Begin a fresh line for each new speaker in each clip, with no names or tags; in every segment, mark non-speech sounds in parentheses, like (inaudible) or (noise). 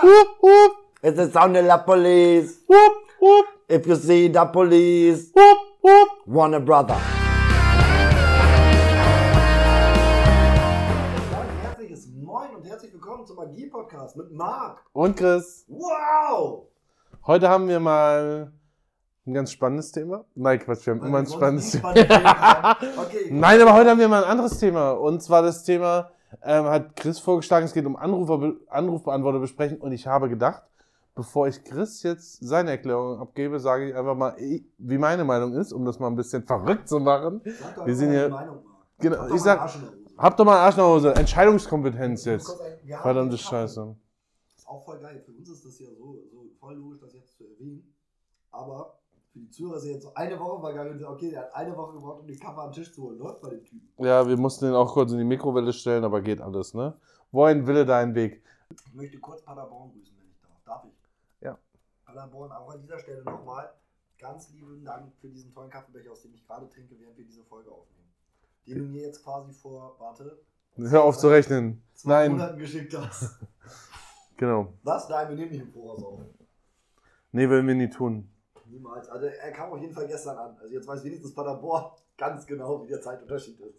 Whoop, whoop,
It's the sound of the police.
whoop, whoop,
If you see the police,
whoop, whoop.
Warner Brother.
Ein herzliches Moin und herzlich willkommen zum Magie-Podcast mit Marc.
Und Chris,
Wow!
heute haben wir mal ein ganz spannendes Thema. Nein, Quatsch, wir haben immer ein spannendes Thema.
werden. Okay. (laughs)
Nein, aber heute haben wir mal ein anderes Thema. Und zwar das Thema, ähm, hat Chris vorgeschlagen, es geht um Anrufer, Anrufbeantworter besprechen. Und ich habe gedacht, bevor ich Chris jetzt seine Erklärung abgebe, sage ich einfach mal, wie meine Meinung ist, um das mal ein bisschen (laughs) verrückt zu machen.
Sag
Wir sind hier-
Meinung.
Genau,
Hab doch
ich
mal
sag-
Hose.
Habt doch mal Arsch nach Hause. Entscheidungskompetenz
Du
jetzt. Verdammte. Scheiße.
Ist auch voll geil. Für uns ist das ja so, so voll logisch, das jetzt zu erwähnen. Aber für die Zuhörer ist jetzt so eine Woche vergangen. Okay, der hat eine Woche gebraucht, um den Kaffee am Tisch zu holen. Läuft bei dem Typen.
Ja, wir mussten den auch kurz in die Mikrowelle stellen, aber geht alles, ne? Wohin wille dein Weg?
Ich möchte kurz Paderborn grüßen, wenn ich darf. Darf ich?
Ja.
Paderborn, auch an dieser Stelle nochmal ganz lieben Dank für diesen tollen Kaffeebecher, aus dem ich gerade trinke, während wir diese Folge aufnehmen. Den du mir jetzt quasi vor, warte,
Hör auf zu rechnen. Nein,
Monaten geschickt hast. (laughs)
genau.
Was? Nein, wir nehmen nicht im Voraus auf.
Nee, würden wir nie tun.
Niemals. Also er kam auf jeden Fall gestern an. Also jetzt weiß wenigstens Paderborn ganz genau, wie der Zeitunterschied ist.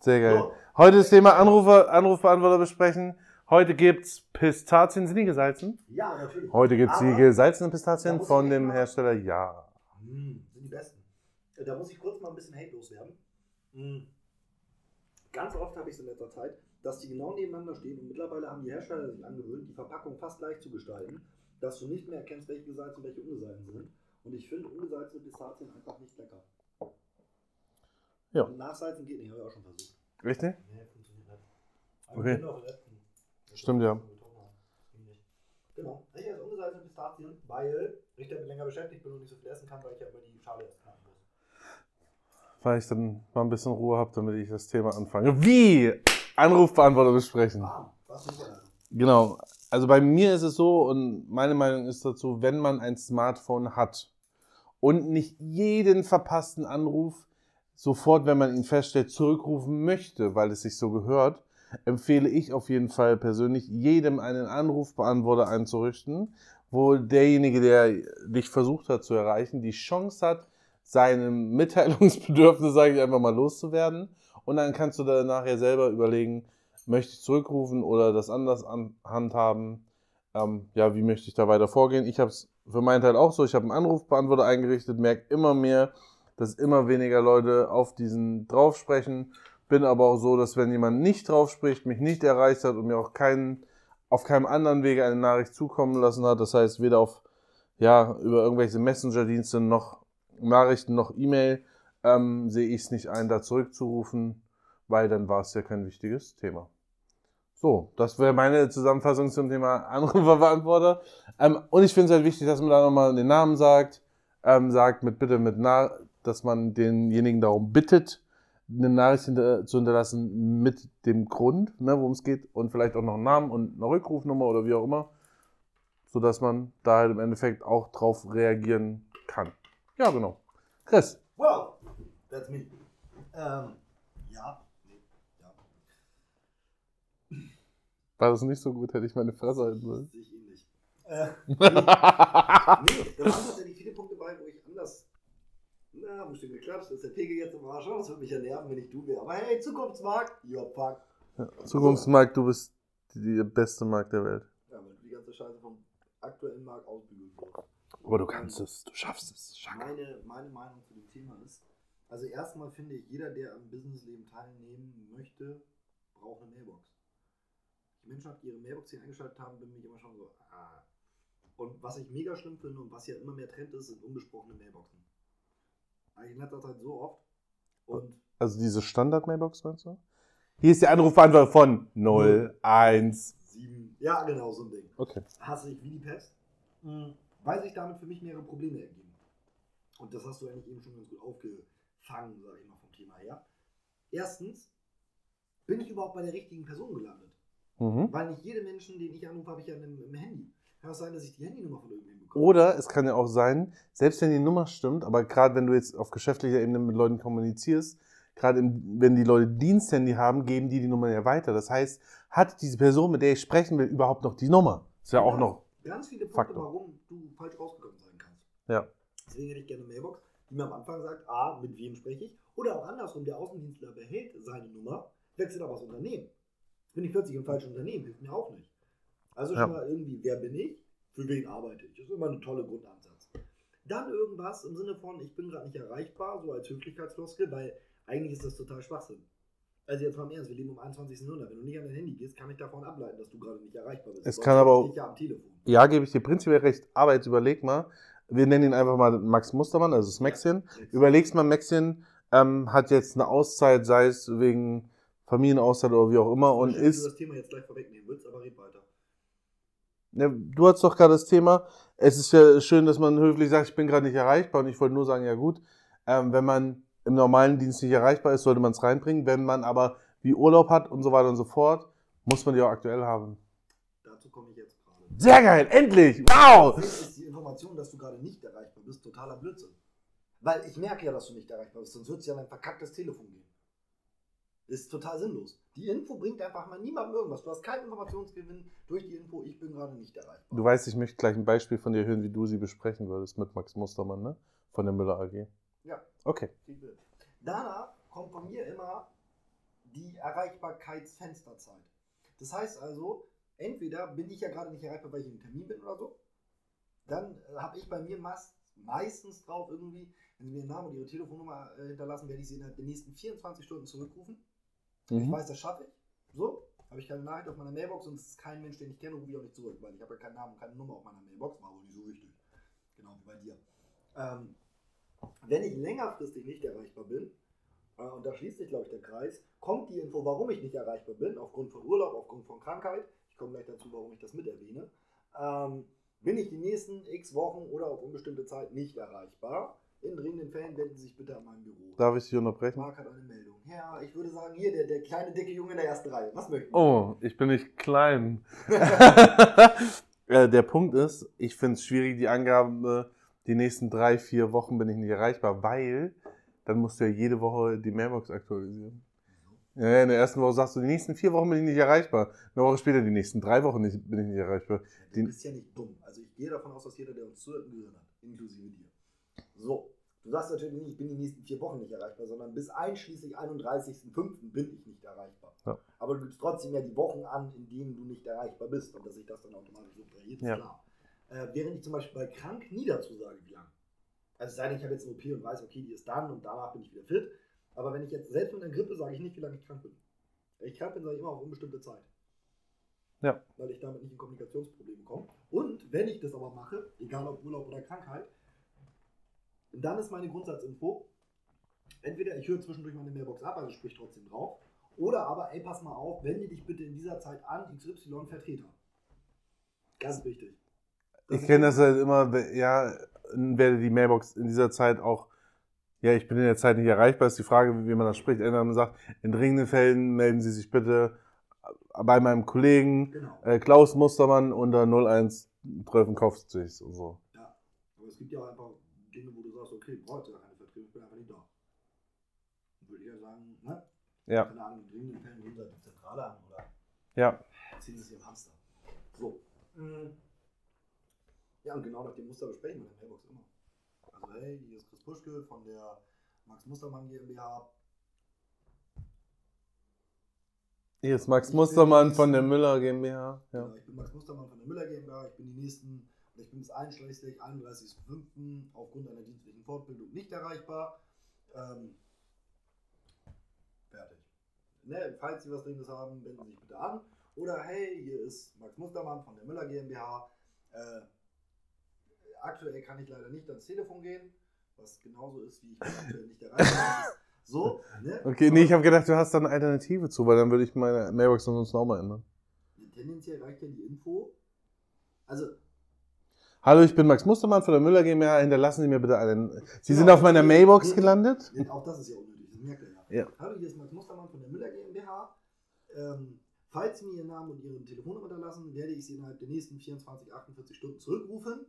Sehr geil.
So.
Heute das Thema Anrufer, Anrufbeantworter besprechen. Heute gibt's Pistazien. Sind die gesalzen?
Ja, natürlich.
Heute gibt's die
Aber-
gesalzenen Pistazien von dem
mal-
Hersteller Ja.
Hm, sind die besten. Äh, Da muss ich kurz mal ein bisschen Hate loswerden. Hm. Ganz oft habe ich es in letzter Zeit, dass die genau nebeneinander stehen und mittlerweile haben die Hersteller sich angewöhnt, die Verpackung fast gleich zu gestalten, dass du nicht mehr erkennst, welche gesalzen und welche ungesalzen sind. Und ich finde ungesalzene Pistazien einfach nicht lecker.
Ja.
Und nachsalzen geht nicht, habe ich auch schon versucht.
Richtig?
Nee, funktioniert nicht.
Okay.
Ich bin auf letzten.
Stimmt, ja.
Genau. Ich esse ungesalzene Pistazien, weil ich damit länger beschäftigt bin und nicht so viel essen kann, weil ich ja immer die Schale essen kann.
Weil ich dann mal ein bisschen Ruhe habe, damit ich das Thema anfange. Wie? Anrufbeantworter besprechen.
Ah, was nicht mehr.
Genau. Also bei mir ist es so, und meine Meinung ist dazu, wenn man ein Smartphone hat und nicht jeden verpassten Anruf sofort, wenn man ihn feststellt, zurückrufen möchte, weil es sich so gehört, empfehle ich auf jeden Fall persönlich, jedem einen Anrufbeantworter einzurichten, wo derjenige, der dich versucht hat zu erreichen, die Chance hat, seinem Mitteilungsbedürfnis, (laughs) sage ich einfach mal, loszuwerden. Und dann kannst du da nachher selber überlegen, möchte ich zurückrufen oder das anders an, handhaben? Ähm, ja, wie möchte ich da weiter vorgehen? Ich habe es für meinen Teil auch so. Ich habe einen Anrufbeantworter eingerichtet, merke immer mehr, dass immer weniger Leute auf diesen drauf sprechen. Bin aber auch so, dass wenn jemand nicht drauf spricht, mich nicht erreicht hat und mir auch keinen, auf keinem anderen Wege eine Nachricht zukommen lassen hat, das heißt weder auf, ja, über irgendwelche Messenger-Dienste noch Nachrichten noch E-Mail, ähm, sehe ich es nicht ein, da zurückzurufen, weil dann war es ja kein wichtiges Thema. So, das wäre meine Zusammenfassung zum Thema (laughs) Anruferbeantworter. Ähm, und ich finde es halt wichtig, dass man da nochmal den Namen sagt, ähm, sagt mit bitte mit Na dass man denjenigen darum bittet, eine Nachricht hinter zu hinterlassen mit dem Grund, ne, worum es geht und vielleicht auch noch einen Namen und eine Rückrufnummer oder wie auch immer, sodass man da halt im Endeffekt auch drauf reagieren kann. Ja, genau. Chris,
Wow, that's me. Ähm, ja, nee, ja.
War das nicht so gut, hätte ich meine Fresse halten sollen.
Sehe ich ähnlich. Äh, nee, (laughs) nee, da waren tatsächlich viele Punkte bei, wo ich anders. Na, bestimmt geklatscht, das ist der Pegel jetzt im Arsch. Das würde mich ja nerven, wenn ich du wäre. Aber hey, Zukunftsmarkt, ja, fuck.
Zukunftsmarkt, du bist die, die beste Markt der Welt.
Ja, weil du die ganze Scheiße vom aktuellen Markt ausbügeln wirst.
Aber du kannst es, du schaffst es.
Meine, meine Meinung zu dem Thema ist, also erstmal finde ich, jeder, der am Businessleben teilnehmen möchte, braucht eine Mailbox. Die Menschen, die ihre Mailbox hier eingeschaltet haben, bin ich immer schon so, ah. Und was ich mega schlimm finde und was ja immer mehr Trend ist, sind unbesprochene Mailboxen. Eigentlich in letzter Zeit so oft. Und
Also diese Standard-Mailbox, meinst du? Hier ist der Anrufbeantworter von 01.
sieben, ja genau, so ein Ding.
Okay.
hasse ich wie die Pest, weil sich damit für mich mehrere Probleme ergeben. Und das hast du eigentlich eben schon ganz gut aufgefangen, sage ich mal, vom Thema her. Erstens, bin ich überhaupt bei der richtigen Person gelandet?
Mhm.
Weil nicht jede Menschen, den ich anrufe, habe ich ja im, im Handy. Kann es sein, dass ich die Handynummer von irgendjemandem bekomme?
Oder es kann ja auch sein, selbst wenn die Nummer stimmt, aber gerade wenn du jetzt auf geschäftlicher Ebene mit Leuten kommunizierst, gerade wenn die Leute Diensthandy haben, geben die die Nummer ja weiter. Das heißt, hat diese Person, mit der ich sprechen will, überhaupt noch die Nummer? Ist ja auch noch.
Ganz viele Punkte,
Faktor.
warum du falsch rausgekommen sein kannst.
Ja.
Deswegen hätte ich gerne eine Mailbox, die mir am Anfang sagt, A, mit wem spreche ich? Oder auch andersrum, der Außendienstler behält seine Nummer, wechselt aber das Unternehmen. Bin ich plötzlich im falschen Unternehmen, hilft mir auch nicht. Also schon
Ja.
mal irgendwie, wer bin ich? Für wen arbeite ich? Das ist immer ein toller Grundansatz. Dann irgendwas im Sinne von, ich bin gerade nicht erreichbar, so als Höflichkeitsfloskel, weil eigentlich ist das total Schwachsinn. Also jetzt mal im Ernst, wir leben im 21. Jahrhundert. Wenn du nicht an dein Handy gehst, kann ich davon ableiten, dass du gerade nicht erreichbar bist.
Es
Sonst
kann aber auch-
ja am Telefon.
Ja, gebe ich dir prinzipiell recht. Aber jetzt überleg mal, wir nennen ihn einfach mal Max Mustermann, also das Maxchen. Überlegst mal, Maxchen ähm, hat jetzt eine Auszeit, sei es wegen Familienauszeit oder wie auch immer, und
Schön,
ist
du das Thema jetzt gleich vorwegnehmen willst, aber red weiter.
Ja, du hast doch gerade das Thema. Es ist ja schön, dass man höflich sagt, ich bin gerade nicht erreichbar. Und ich wollte nur sagen, ja gut, ähm, wenn man im normalen Dienst nicht erreichbar ist, sollte man es reinbringen. Wenn man aber wie Urlaub hat und so weiter und so fort, muss man die auch aktuell haben.
Dazu komme ich jetzt gerade.
Sehr geil, endlich! Wow!
Deswegen ist die Information, dass du gerade nicht erreichbar bist, totaler Blödsinn. Weil ich merke ja, dass du nicht erreichbar bist, sonst wird es ja an ein verkacktes Telefon gehen. Ist total sinnlos. Die Info bringt einfach mal niemandem irgendwas. Du hast keinen Informationsgewinn durch die Info, ich bin gerade nicht erreichbar.
Du weißt, ich möchte gleich ein Beispiel von dir hören, wie du sie besprechen würdest mit Max Mustermann, ne? Von der Müller AG.
Ja.
Okay.
Danach kommt von mir immer die Erreichbarkeitsfensterzeit. Das heißt also, entweder bin ich ja gerade nicht erreichbar, weil ich im Termin bin oder so, dann äh, habe ich bei mir meist, meistens drauf irgendwie, wenn Sie mir Ihren Namen und Ihre Telefonnummer äh, hinterlassen, werde ich Sie innerhalb der nächsten 24 Stunden zurückrufen. Ich
Mhm.
weiß, das schaffe ich. So, habe ich keine Nachricht auf meiner Mailbox und es ist kein Mensch, den ich kenne, rufe ich auch nicht zurück, weil ich habe ja keinen Namen und keine Nummer auf meiner Mailbox, war wohl nicht so wichtig. Genau wie bei dir. Ähm, wenn ich längerfristig nicht erreichbar bin, äh, und da schließt sich, glaube ich, der Kreis, kommt die Info, warum ich nicht erreichbar bin, aufgrund von Urlaub, aufgrund von Krankheit. Ich komme gleich dazu, warum ich das mit erwähne. Ähm, bin ich die nächsten x Wochen oder auf unbestimmte Zeit nicht erreichbar. In dringenden Fällen wenden Sie sich bitte an mein Büro.
Darf ich dich unterbrechen?
Marc hat eine Meldung. Ja, ich würde sagen, hier, der, der kleine, dicke Junge in der ersten Reihe. Was möchten Sie?
Oh, ich bin nicht klein. (laughs) (laughs) Äh, der Punkt ist, ich finde es schwierig, die Angabe, die nächsten drei, vier Wochen bin ich nicht erreichbar, weil dann musst du ja jede Woche die Mailbox aktualisieren. Ja, in der ersten Woche sagst du, die nächsten vier Wochen bin ich nicht erreichbar. Eine Woche später, die nächsten drei Wochen nicht, bin ich nicht erreichbar.
Du bist ja nicht dumm. Also ich gehe davon aus, dass jeder, der uns zuhört, Gehirn hat. Inklusive dir. So. Du sagst natürlich nicht, ich bin die nächsten vier Wochen nicht erreichbar, sondern bis einschließlich 31.05. bin ich nicht erreichbar.
Ja.
Aber du gibst trotzdem ja die Wochen an, in denen du nicht erreichbar bist und dass sich das dann automatisch subtrahiert, ist
Ja.
klar. Äh, während ich zum Beispiel bei krank nie dazu sage, wie lang. Also es sei denn, ich habe jetzt eine OP und weiß, okay, die ist dann und danach bin ich wieder fit. Aber wenn ich jetzt selbst mit einer Grippe sage ich nicht, wie lange ich krank bin. Wenn ich krank bin, sage ich immer auf unbestimmte Zeit.
Ja.
Weil ich damit nicht in Kommunikationsprobleme komme. Und wenn ich das aber mache, egal ob Urlaub oder Krankheit, dann ist meine Grundsatzinfo, entweder ich höre zwischendurch meine Mailbox ab, also sprich trotzdem drauf, oder aber, ey, pass mal auf, wende dich bitte in dieser Zeit an, XY Vertreter. Ganz wichtig.
Ich kenne das halt immer, ja, werde die Mailbox in dieser Zeit auch, ja, ich bin in der Zeit nicht erreichbar, ist die Frage, wie man das spricht. Entweder man sagt, in dringenden Fällen melden Sie sich bitte bei meinem Kollegen
Genau.
äh, Klaus Mustermann unter 01 12 Kaufsicht und so.
Ja. Aber es gibt ja auch einfach Dinge, wo du sagst, okay, brauche jetzt ja keine Vertretung, ich bin einfach nicht da. Dann würde ich ja sagen, ne?
Ja,
Keine Ahnung, in dringenden Fällen gehen Sie halt die Zentrale an oder
ja.
ziehen Sie es Ihrem Hamster. So. Mm. Ja, und genau nach dem Muster besprechen wir in der Mailbox immer. Also, hey, hier ist Chris Puschke von der Max Mustermann GmbH.
Hier ist Max
Ich
Mustermann von der Müller GmbH.
Ja.
Ja.
Ich bin Max Mustermann von der Müller GmbH. Ich bin die nächsten, ich bin bis einschließlich 31.05. aufgrund einer dienstlichen Fortbildung nicht erreichbar. Ähm, fertig. Ne, falls Sie was Dringendes haben, wenden Sie sich bitte an. Oder hey, hier ist Max Mustermann von der Müller GmbH. Äh, aktuell kann ich leider nicht ans Telefon gehen, was genauso ist, wie ich mich aktuell nicht erreichbar bin. (laughs) So, ne?
Okay, nee, ich habe gedacht, du hast da eine Alternative zu, weil dann würde ich meine Mailbox ansonsten auch mal ändern.
Tendenziell reicht ja die Info. Also,
Hallo, ich bin Max Mustermann von der Müller GmbH. Hinterlassen Sie mir bitte einen. Sie sind
Genau.
auf meiner Mailbox gelandet?
Auch das ist ja unnötig, das merkt er ja.
Ja.
Hallo, hier ist Max Mustermann von der Müller GmbH. Ähm, falls Sie mir Ihren Namen und Ihre Telefonnummer hinterlassen, werde ich Sie innerhalb der nächsten 24, 48 Stunden zurückrufen.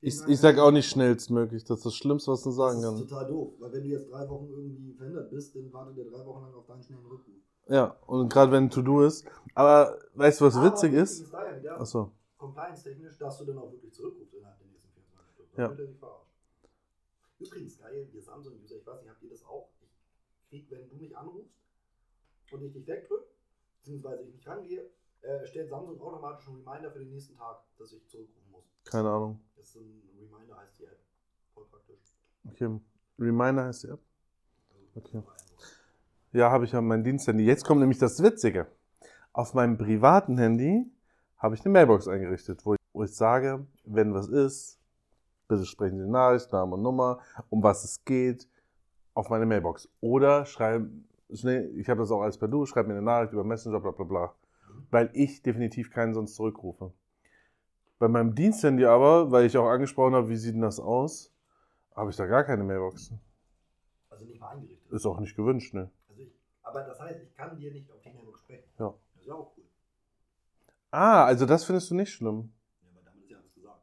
Ich, ich sag auch nicht schnellstmöglich. Das ist das Schlimmste, was du sagen
Das ist
kannst.
total doof, weil wenn du jetzt drei Wochen irgendwie verhindert bist, dann wartet der drei Wochen lang auf deinen schnellen Rückruf.
Ja, und gerade wenn To-Do ist. Aber weißt du, was
Aber
witzig ist?
ja
Achso.
compliance-technisch, dass du dann auch wirklich zurückrufst innerhalb der nächsten 24 Stunden.
Ja.
Wird. Übrigens, geil, ihr Samsung-User, ich weiß nicht, habt ihr das auch? Ich krieg, wenn du mich anrufst und ich dich wegdrücke, beziehungsweise ich nicht rangehe, äh, stellt Samsung automatisch einen Reminder für den nächsten Tag, dass ich zurückrufen muss.
Keine Ahnung.
Das ist ein Reminder, heißt die App. Voll praktisch.
Okay. Reminder heißt die App.
Also,
Okay. Ja, habe ich ja mein Diensthandy. Jetzt kommt nämlich das Witzige. Auf meinem privaten Handy habe ich eine Mailbox eingerichtet, wo ich, wo ich sage, wenn was ist, bitte sprechen Sie Nachricht, Name und Nummer, um was es geht, auf meine Mailbox. Oder schreiben, ich habe das auch alles per Du, schreib mir eine Nachricht über Messenger, bla bla bla. Weil ich definitiv keinen sonst zurückrufe. Bei meinem Diensthandy aber, weil ich auch angesprochen habe, wie sieht denn das aus, habe ich da gar keine Mailbox.
Also nicht mal eingerichtet.
Ist auch nicht gewünscht, ne?
Aber das heißt, ich kann dir nicht auf die Mailbox sprechen.
Ja.
Das ist ja auch cool.
Ah, also das findest du nicht schlimm.
Ja, aber damit ist ja alles gesagt.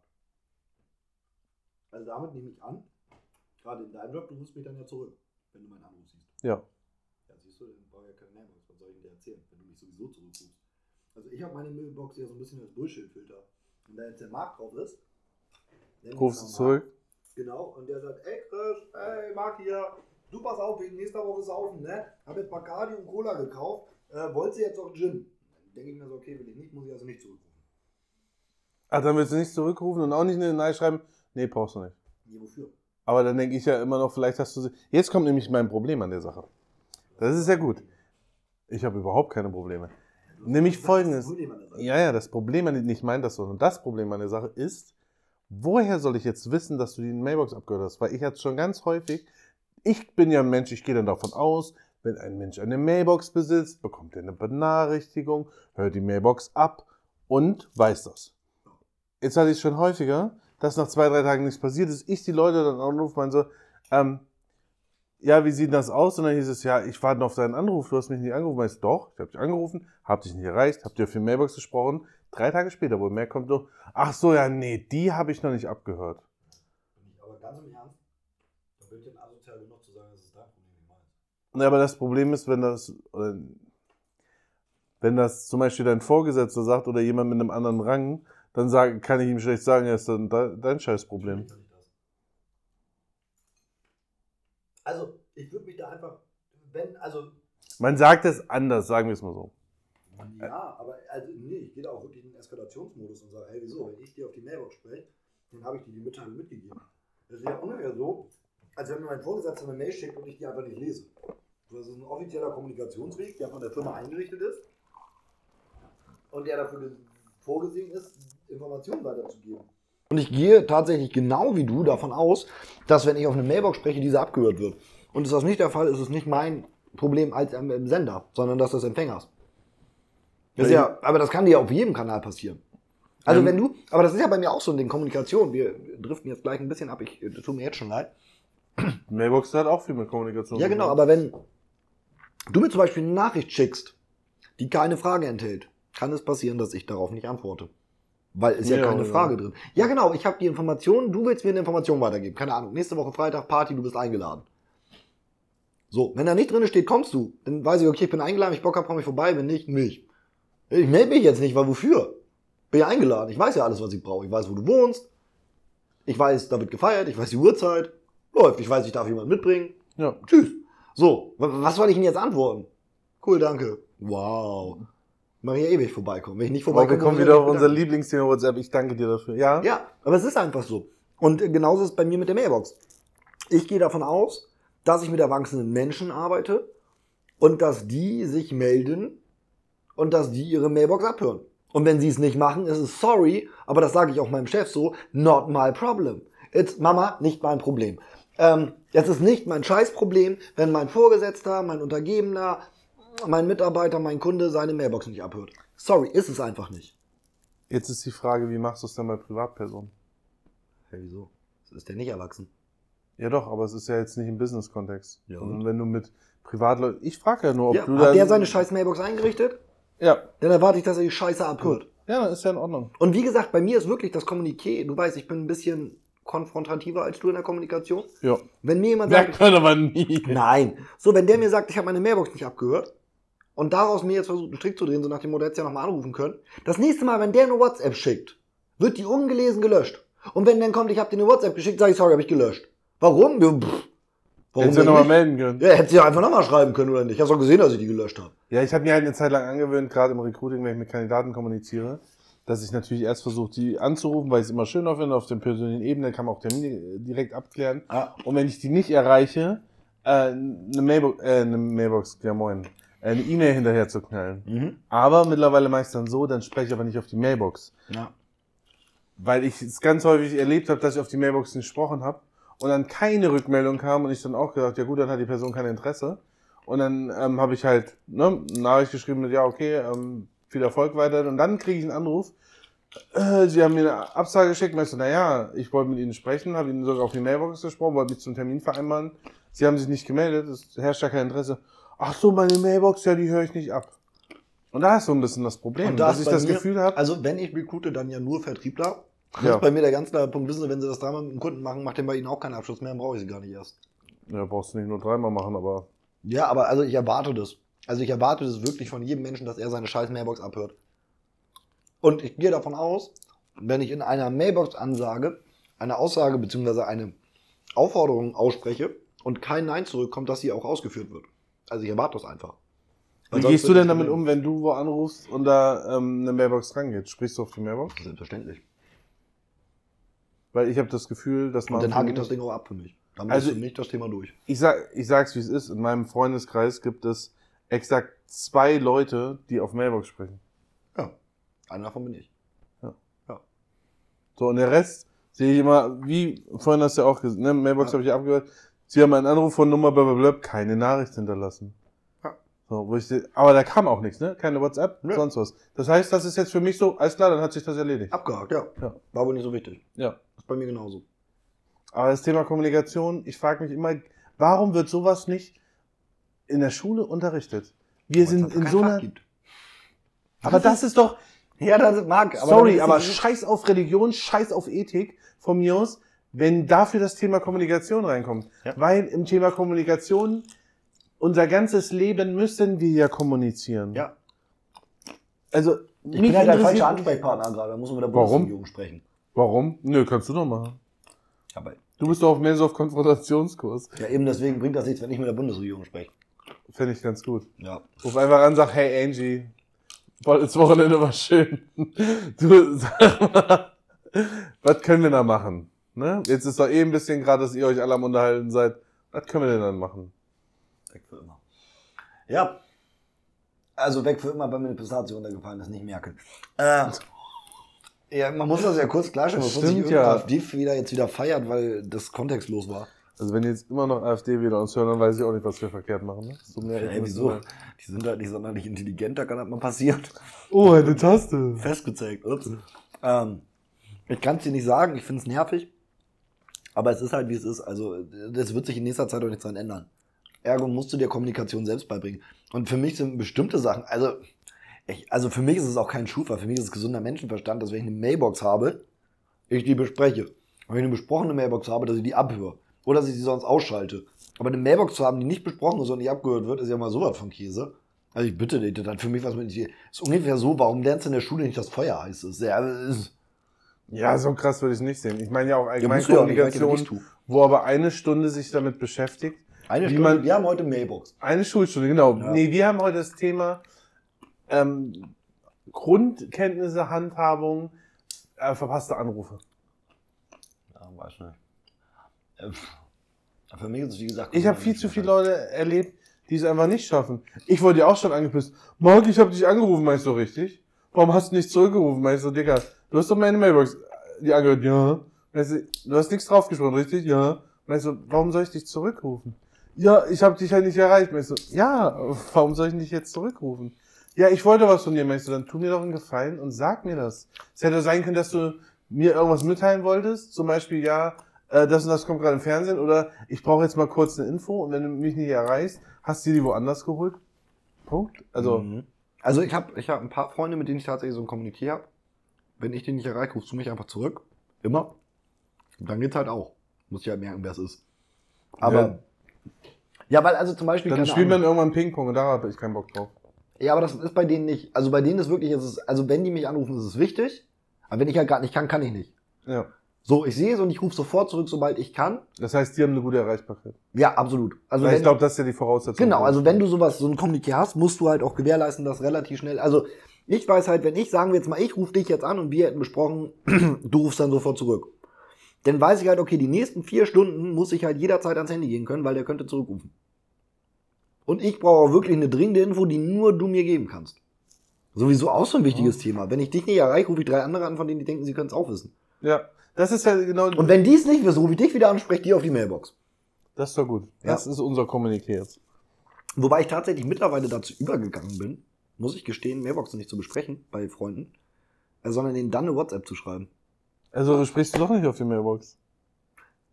Also damit nehme ich an, gerade in deinem Job, du rufst mich dann ja zurück, wenn du meinen Anruf siehst.
Ja.
Ja, siehst du, dann brauche ich ja keine Mailbox. Was soll ich dir erzählen, wenn du mich sowieso zurückrufst? Also ich habe meine Mailbox ja so ein bisschen als Bullshit-Filter. Und da jetzt der Markt drauf ist,
Rufst du zurück?
Genau, und der sagt, ey Chris, ey Marc hier, du pass auf, wegen nächster Woche saufen, ne? Hab jetzt Bacardi und Cola gekauft, äh, wollt ihr jetzt auch Gin? Dann denke ich mir so, okay, will ich nicht, muss ich also nicht zurückrufen.
Ach, dann willst du nicht zurückrufen und auch nicht eine Nein schreiben? Nee, brauchst du nicht.
Nee, wofür?
Aber dann denke ich ja immer noch, vielleicht hast du sie. Jetzt kommt nämlich mein Problem an der Sache. Das ist ja gut. Ich habe überhaupt keine Probleme. Nämlich folgendes.
der.
Ja, ja, das Problem an nicht mein das, sondern das Problem an der Sache ist, woher soll ich jetzt wissen, dass du die Mailbox abgehört hast? Weil ich hatte schon ganz häufig, ich bin ja ein Mensch, ich gehe dann davon aus, wenn ein Mensch eine Mailbox besitzt, bekommt er eine Benachrichtigung, hört die Mailbox ab und weiß das. Jetzt hatte ich schon häufiger, dass nach zwei, drei Tagen nichts passiert ist, ich die Leute dann anrufe und so, ähm, ja, wie sieht das aus? Und dann hieß es, ja, ich warte auf deinen Anruf, du hast mich nicht angerufen. Ich doch, ich habe dich angerufen, hab dich nicht erreicht, hab dir auf die Mailbox gesprochen. Drei Tage später, wo mehr kommt, so, ach so, ja, nee, die habe ich noch nicht abgehört.
Bin ich aber ganz im Ernst, da bin ich dann asozial genug zu sagen, das ist dein Problem, nicht meins.
Ja, aber das Problem ist, wenn das, wenn das zum Beispiel dein Vorgesetzter sagt oder jemand mit einem anderen Rang, dann sag, kann ich ihm schlecht sagen, ja, ist dann de- dein Scheißproblem.
Also, ich würde mich da einfach, wenn, also,
Man sagt es anders, sagen wir es mal so.
ja, aber, also, nee, ich gehe da auch wirklich in den Eskalationsmodus und sage, hey, wieso, wenn ich dir auf die Mailbox spreche, dann habe ich dir die Mitteilung mitgegeben. Das ist ja ungefähr so, als wenn mir mein Vorgesetzter eine Mail schickt und ich die einfach nicht lese. Das ist ein offizieller Kommunikationsweg, der von der Firma eingerichtet ist und der dafür ge- vorgesehen ist, Informationen weiterzugeben. Und ich gehe tatsächlich genau wie du davon aus, dass wenn ich auf eine Mailbox spreche, diese abgehört wird. Und ist das nicht der Fall, ist es nicht mein Problem als Sender, sondern das des Empfängers. Das ist ja, aber das kann dir auf jedem Kanal passieren. Also wenn du, aber das ist ja bei mir auch so in den Kommunikation. Wir driften jetzt gleich ein bisschen ab. Ich das tut mir jetzt schon leid.
Mailbox hat auch viel mit Kommunikation.
Ja genau, aber wenn du mir zum Beispiel eine Nachricht schickst, die keine Frage enthält, kann es passieren, dass ich darauf nicht antworte. Weil ist ja,
Ja,
keine
ja.
Frage drin. Ja genau, ich habe die Information, du willst mir eine Information weitergeben. Keine Ahnung, nächste Woche Freitag Party, du bist eingeladen. So, wenn da nicht drin steht, kommst du, dann weiß ich, okay, ich bin eingeladen, ich Bock hab, komme ich vorbei, wenn nicht, nicht. Ich melde mich jetzt nicht, weil wofür? Bin ja eingeladen, ich weiß ja alles, was ich brauche. Ich weiß, wo du wohnst. Ich weiß, da wird gefeiert, ich weiß die Uhrzeit. Läuft, ich weiß, ich darf jemanden mitbringen.
Ja.
Tschüss. So, wa- was soll ich Ihnen jetzt antworten? Cool, danke. Wow. Ja ewig vorbeikommen. Wenn ich nicht
Aber
vorbeikomme,
wir kommen wieder auf unser. Lieblingsthema WhatsApp. Ich danke dir dafür. Ja?
Ja, aber es ist einfach so. Und genauso ist es bei mir mit der Mailbox. Ich gehe davon aus, dass ich mit erwachsenen Menschen arbeite und dass die sich melden und dass die ihre Mailbox abhören. Und wenn sie es nicht machen, ist es sorry, aber das sage ich auch meinem Chef so, not my problem. It's Mama, nicht mein Problem. Ähm, es ist nicht mein Scheißproblem, wenn mein Vorgesetzter, mein Untergebener, mein Mitarbeiter, mein Kunde seine Mailbox nicht abhört. Sorry, ist es einfach nicht.
Jetzt ist die Frage, wie machst du es denn bei Privatpersonen?
Hey, wieso? Ist der nicht erwachsen?
Ja doch, aber es ist ja jetzt nicht im Business-Kontext.
Ja,
Sondern
und?
wenn du mit Privatleuten... Ich frage ja nur, ob
Ja,
du
hat der seine scheiß Mailbox eingerichtet?
Ja.
Dann erwarte ich, dass er die Scheiße abhört.
Ja, dann ist ja in Ordnung.
Und wie gesagt, bei mir ist wirklich das Kommuniqué. Du weißt, ich bin ein bisschen konfrontativer als du in der Kommunikation.
Ja.
Wenn mir jemand sagt,
Merkt man aber nie.
nein, so wenn der mir sagt, ich habe meine Mailbox nicht abgehört und daraus mir jetzt versucht, einen Strick zu drehen, so nach dem Motto, hättest ja nochmal anrufen können. Das nächste Mal, wenn der eine WhatsApp schickt, wird die ungelesen gelöscht. Und wenn dann kommt, ich habe dir eine WhatsApp geschickt, sage ich, sorry, habe ich gelöscht. Warum? Ja, pff. Warum
Hättest du nochmal melden können.
Ja, hätte sie einfach nochmal schreiben können oder nicht. Ich habe doch gesehen, dass ich die gelöscht habe.
Ja, ich habe mir halt eine Zeit lang angewöhnt, gerade im Recruiting, wenn ich mit Kandidaten kommuniziere, dass ich natürlich erst versuche, die anzurufen, weil ich es immer schöner finde, auf der persönlichen Ebene kann man auch Termine äh, direkt abklären.
Ah.
Und wenn ich die nicht erreiche, äh, eine Mailbox, äh, eine Mailbox, ja moin, eine E-Mail hinterher zu knallen.
Mhm.
Aber mittlerweile mache ich es dann so, dann spreche ich aber nicht auf die Mailbox.
Ja.
Weil ich es ganz häufig erlebt habe, dass ich auf die Mailbox nicht gesprochen habe und dann keine Rückmeldung kam und ich dann auch gedacht, ja gut, dann hat die Person kein Interesse. Und dann ähm, habe ich halt ne, eine Nachricht geschrieben mit, ja okay, ähm, viel Erfolg weiter. Und dann kriege ich einen Anruf, äh, sie haben mir eine Absage geschickt. Und ich so, naja, ich wollte mit Ihnen sprechen, habe Ihnen sogar auf die Mailbox gesprochen, wollte mich zum Termin vereinbaren. Sie haben sich nicht gemeldet, es herrscht ja kein Interesse. Ach so, meine Mailbox, ja, die höre ich nicht ab. Und da ist so ein bisschen das Problem,
da
dass ich das
mir-
Gefühl habe,
Also wenn ich recruite, dann ja nur Vertriebler. Das
Ja.
ist bei mir der ganz klare Punkt. Wissen Sie, wenn Sie das dreimal mit einem Kunden machen, macht der bei Ihnen auch keinen Abschluss mehr, dann brauche ich Sie gar nicht erst.
ja, brauchst du nicht nur dreimal machen, aber
Ja, aber also ich erwarte das. Also ich erwarte das wirklich von jedem Menschen, dass er seine scheiß Mailbox abhört. Und ich gehe davon aus, wenn ich in einer Mailbox-Ansage eine Aussage bzw. eine Aufforderung ausspreche und kein Nein zurückkommt, dass sie auch ausgeführt wird. Also ich erwarte das einfach. Weil
Wie gehst du denn damit um, wenn du wo anrufst und da ähm, eine Mailbox rangeht? Sprichst du auf die Mailbox?
Selbstverständlich.
Weil ich habe das Gefühl, dass
Und
man.
dann hake ich das Ding auch ab für mich. Dann
Also-
ist für mich das Thema durch.
Ich, sag, ich sag's wie es ist. In meinem Freundeskreis gibt es exakt zwei Leute, die auf Mailbox sprechen.
Ja, einer davon bin ich.
So, und der Rest sehe ich immer, wie vorhin hast du ja auch gesagt, ne, Mailbox
Ja.
habe ich abgehört. Sie haben einen Anruf von Nummer blablabla, keine Nachricht hinterlassen.
Ja.
So, wo ich, aber da kam auch nichts, ne? Keine WhatsApp,
Nö.
sonst was. Das heißt, das ist jetzt für mich so, alles klar, dann hat sich das erledigt.
Abgehakt, ja.
Ja.
War wohl nicht so wichtig.
Ja.
Ist bei mir genauso.
Aber das Thema Kommunikation, ich frage mich immer, warum wird sowas nicht in der Schule unterrichtet? Wir
es
sind in so einer. Aber das ist doch.
Ja, das mag. Aber
sorry, aber scheiß auf Religion, scheiß auf Ethik von mir aus, wenn dafür das Thema Kommunikation reinkommt.
Ja.
Weil im Thema Kommunikation unser ganzes Leben müssen wir ja kommunizieren.
Ja.
Also,
Ich bin halt der falsche Ansprechpartner gerade. Da muss man mit der
Warum?
Bundesregierung sprechen.
Warum? Nö, kannst du doch machen.
Aber
Du bist doch auf mehr so auf Konfrontationskurs.
ja, eben deswegen bringt das nichts, wenn ich mit der Bundesregierung spreche.
Fände ich ganz gut.
Ja.
Ruf einfach an, sag, hey Angie, das Wochenende war schön. Du, sag mal, was können wir da machen? Ne? Jetzt ist doch eh ein bisschen gerade, dass ihr euch alle am Unterhalten seid. Was können wir denn dann machen?
Weg für immer. Ja. Also weg für immer, weil mir eine Pistazie runtergefallen ist, nicht merken. Äh, ja, man muss das ja kurz klarstellen, bevor sich irgendein
ja.
AfD wieder jetzt wieder feiert, weil das kontextlos war.
Also wenn jetzt immer noch AfD wieder uns hören, dann weiß ich auch nicht, was wir verkehrt machen. Ne? So mehr
Ey, wieso? Die sind halt nicht sonderlich intelligent, da kann das mal passieren.
Oh, eine Taste.
Festgezeigt, ups. Ähm, ich kann es dir nicht sagen, ich finde es nervig. Aber es ist halt, wie es ist. Also, das wird sich in nächster Zeit auch nichts dran ändern. Ergo musst du dir Kommunikation selbst beibringen. Und für mich sind bestimmte Sachen, also, ich, also für mich ist es auch kein Schufa, für mich ist es gesunder Menschenverstand, dass wenn ich eine Mailbox habe, ich die bespreche. Und wenn ich eine besprochene Mailbox habe, dass ich die abhöre. Oder dass ich sie sonst ausschalte. Aber eine Mailbox zu haben, die nicht besprochen ist und nicht abgehört wird, ist ja mal sowas von Käse. Also ich bitte dich, das hat für mich was mit. Ist ungefähr so, warum lernst du in der Schule nicht, dass Feuer heiß ist? Ja, ist
Ja, so krass würde ich es nicht sehen. Ich meine ja auch
ja,
allgemein
ja nicht,
Kommunikation,
nicht tue.
wo aber eine Stunde sich damit beschäftigt.
Eine
Wie
Stunde,
man-
wir haben heute Mailbox.
Eine Schulstunde, genau.
Ja.
Nee, wir haben heute das Thema ähm, Grundkenntnisse, Handhabung, äh, verpasste Anrufe.
Ja, weiß nicht. Äh, Für mich ist es wie gesagt.
Ich habe viel zu viele Leute erlebt, die es einfach nicht schaffen. Ich wurde ja auch schon angepisst. Marc, ich habe dich angerufen, meinst du richtig? Warum hast du nicht zurückgerufen? Meinst du, Digga, du hast doch meine Mailbox. Die angehört, ja. Meinst du, du hast nichts draufgesprochen, richtig? Ja. Meinst du, warum soll ich dich zurückrufen? Ja, ich habe dich halt nicht erreicht. Meinst du, ja, warum soll ich dich jetzt zurückrufen? Ja, ich wollte was von dir, meinst du, dann tu mir doch einen Gefallen und sag mir das. Es hätte sein können, dass du mir irgendwas mitteilen wolltest, zum Beispiel, ja, äh, das und das kommt gerade im Fernsehen oder ich brauche jetzt mal kurz eine Info und wenn du mich nicht erreichst, hast du die woanders geholt? Punkt. Also,
Mhm. Also ich habe ich hab ein paar Freunde, mit denen ich tatsächlich so ein Kommunizier habe. Wenn ich den nicht erreiche, rufst du mich einfach zurück. Immer. Dann geht's halt auch. Muss ich halt merken, wer es ist. Aber. Ja. weil also zum Beispiel.
Dann spielt man irgendwann Ping-Pong und da habe ich keinen Bock drauf.
Ja, aber das ist bei denen nicht. Also bei denen ist wirklich, ist es, also wenn die mich anrufen, ist es wichtig. Aber wenn ich halt gerade nicht kann, kann ich nicht.
Ja.
So, ich sehe es und ich rufe sofort zurück, sobald ich kann.
Das heißt, die haben eine gute Erreichbarkeit.
Ja, absolut. Also wenn,
ich glaube, das ist ja die Voraussetzung.
genau, also wenn du sowas, so ein Kommuniqué hast, musst du halt auch gewährleisten, dass relativ schnell. Also ich weiß halt, wenn ich, sagen wir jetzt mal, ich rufe dich jetzt an und wir hätten besprochen, (clears throat) du rufst dann sofort zurück. Dann weiß ich halt, okay, die nächsten vier Stunden muss ich halt jederzeit ans Handy gehen können, weil der könnte zurückrufen. Und ich brauche auch wirklich eine dringende Info, die nur du mir geben kannst. Sowieso auch so ein wichtiges Thema. Wenn ich dich nicht erreiche, rufe ich drei andere an, von denen die denken, sie können es auch wissen.
Ja, das ist ja genau.
Und wenn die es nicht wissen, rufe ich dich wieder an spreche die auf die Mailbox.
das ist doch gut.
Ja.
Das ist unser Kommuniqué jetzt.
Wobei ich tatsächlich mittlerweile dazu übergegangen bin, muss ich gestehen, Mailboxen nicht zu besprechen bei Freunden, äh, sondern denen dann eine WhatsApp zu schreiben.
Also sprichst du doch nicht auf die Mailbox.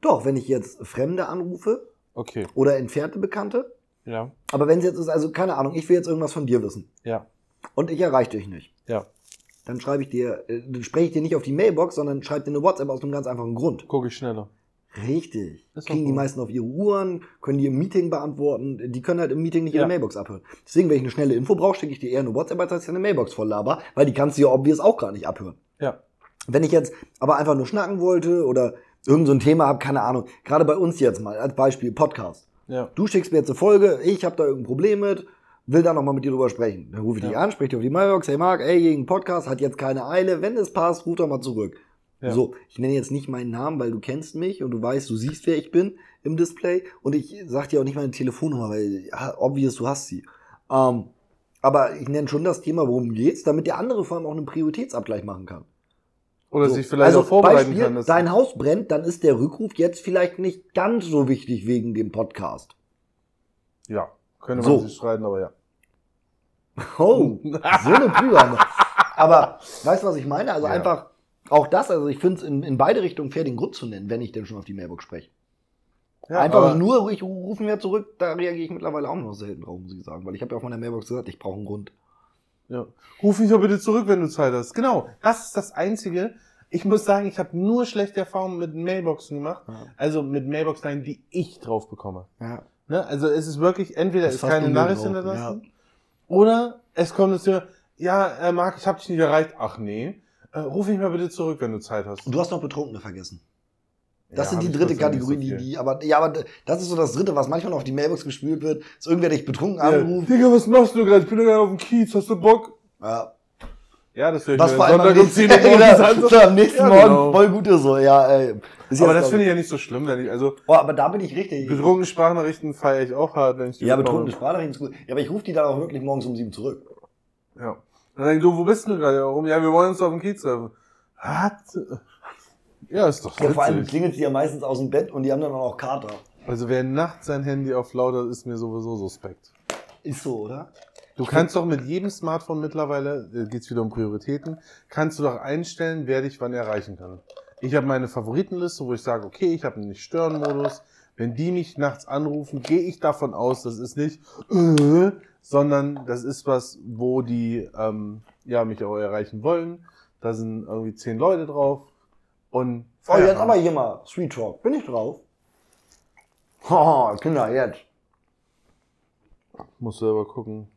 Doch, wenn ich jetzt Fremde anrufe
Okay.
oder entfernte Bekannte,
Ja.
aber wenn es jetzt ist, also keine Ahnung, ich will jetzt irgendwas von dir wissen
Ja.
und ich erreiche dich nicht,
Ja.
Dann schreibe ich dir, äh, dann spreche ich dir nicht auf die Mailbox, sondern schreibe dir eine WhatsApp aus einem ganz einfachen Grund.
Gucke ich schneller.
Richtig. Kriegen die
gut.
meisten auf ihre Uhren, können die im Meeting beantworten. Die können halt im Meeting nicht
Ja.
ihre Mailbox abhören. Deswegen, wenn ich eine schnelle Info brauche, schicke ich dir eher eine WhatsApp, als dass ich eine Mailbox voll laber, weil die kannst du ja obvious auch gar nicht abhören.
Ja.
Wenn ich jetzt aber einfach nur schnacken wollte oder irgend so ein Thema habe, keine Ahnung, gerade bei uns jetzt mal als Beispiel Podcast.
Ja.
Du schickst mir jetzt eine Folge, ich habe da irgendein Problem mit, will da nochmal mit dir drüber sprechen. Dann rufe ich dich
Ja.
an, spreche dir auf die Mailbox, hey Marc, ey, gegen Podcast, hat jetzt keine Eile, wenn es passt, ruf doch mal zurück.
Ja.
So, ich nenne jetzt nicht meinen Namen, weil du kennst mich und du weißt, du siehst, wer ich bin im Display und ich sag dir auch nicht meine Telefonnummer, weil obvious, du hast sie. Ähm, aber ich nenne schon das Thema, worum geht's, damit der andere vor allem auch einen Prioritätsabgleich machen kann.
Oder
So.
sich vielleicht
also
auch vorbereiten
Beispiel,
kann.
dein Haus brennt, dann ist der Rückruf jetzt vielleicht nicht ganz so wichtig wegen dem Podcast.
ja. Könnte
So.
man sich streiten, aber ja.
Oh, (laughs) so eine Pyramide. Aber weißt du, was ich meine? Also
Ja.
einfach auch das, also ich finde es in, in beide Richtungen fair, den Grund zu nennen, wenn ich denn schon auf die Mailbox spreche.
ja
einfach nur, ich rufen wir zurück, da reagiere ich mittlerweile auch noch selten drauf, muss ich sagen. Weil ich habe ja auf meiner Mailbox gesagt, ich brauche einen Grund.
Ja. Ruf mich doch bitte zurück, wenn du Zeit hast. Genau, das ist das Einzige. Ich muss sagen, ich habe nur schlechte Erfahrungen mit Mailboxen gemacht.
Ja.
Also mit Mailboxen, die ich drauf bekomme.
Ja.
Ne? Also es ist wirklich, entweder
Das
ist keine Nachricht hinterlassen, oder es kommt jetzt hier, ja, äh, Marc, ich habe dich nicht erreicht. Ach nee, äh, ruf mich mal bitte zurück, wenn du Zeit hast.
Und du hast noch Betrunkene vergessen. Das
Ja,
sind die dritte Kategorie,
nicht so
die, die, aber, ja, aber das ist so das dritte, was manchmal noch auf die Mailbox gespült wird, ist irgendwer dich betrunken
Ja,
anruft.
Digga, was machst du gerade? Ich bin doch gerade auf dem Kiez, hast du Bock?
Ja.
Ja, das
Was vor allem am
Sonntag um
nächsten,
10 Uhr morgens an.
so, am nächsten
Ja,
Morgen
genau.
voll gut ist so, ja, ey.
Aber das finde ich ja nicht so schlimm, wenn ich, also
Oh, aber da bin ich richtig.
betrunkene Sprachnachrichten feiere ich auch hart, wenn ich die
Ja, betrunkene Sprachnachrichten ist gut. Ja, aber ich rufe die dann auch wirklich morgens um sieben zurück.
Ja. Dann denk du, wo bist du gerade? Warum? Ja, wir wollen uns auf dem Kiez treffen. Was? Ja, ist doch
Ja, vor allem klingelt sie ja meistens aus dem Bett und die haben dann auch Kater.
Also wer nachts sein Handy auf laut hat, ist mir sowieso suspekt.
Ist so, oder?
Du kannst doch mit jedem Smartphone mittlerweile, da geht's wieder um Prioritäten, kannst du doch einstellen, wer dich wann erreichen kann. Ich habe meine Favoritenliste, wo ich sage, okay, ich habe einen Nicht-Stören-Modus. Wenn die mich nachts anrufen, gehe ich davon aus, das ist nicht, äh, sondern das ist was, wo die ähm, ja, mich auch erreichen wollen. Da sind irgendwie zehn Leute drauf. Und
Oh, jetzt aber hier mal. Sweet Talk. Bin ich drauf? Haha, Kinder, jetzt.
musst du aber gucken.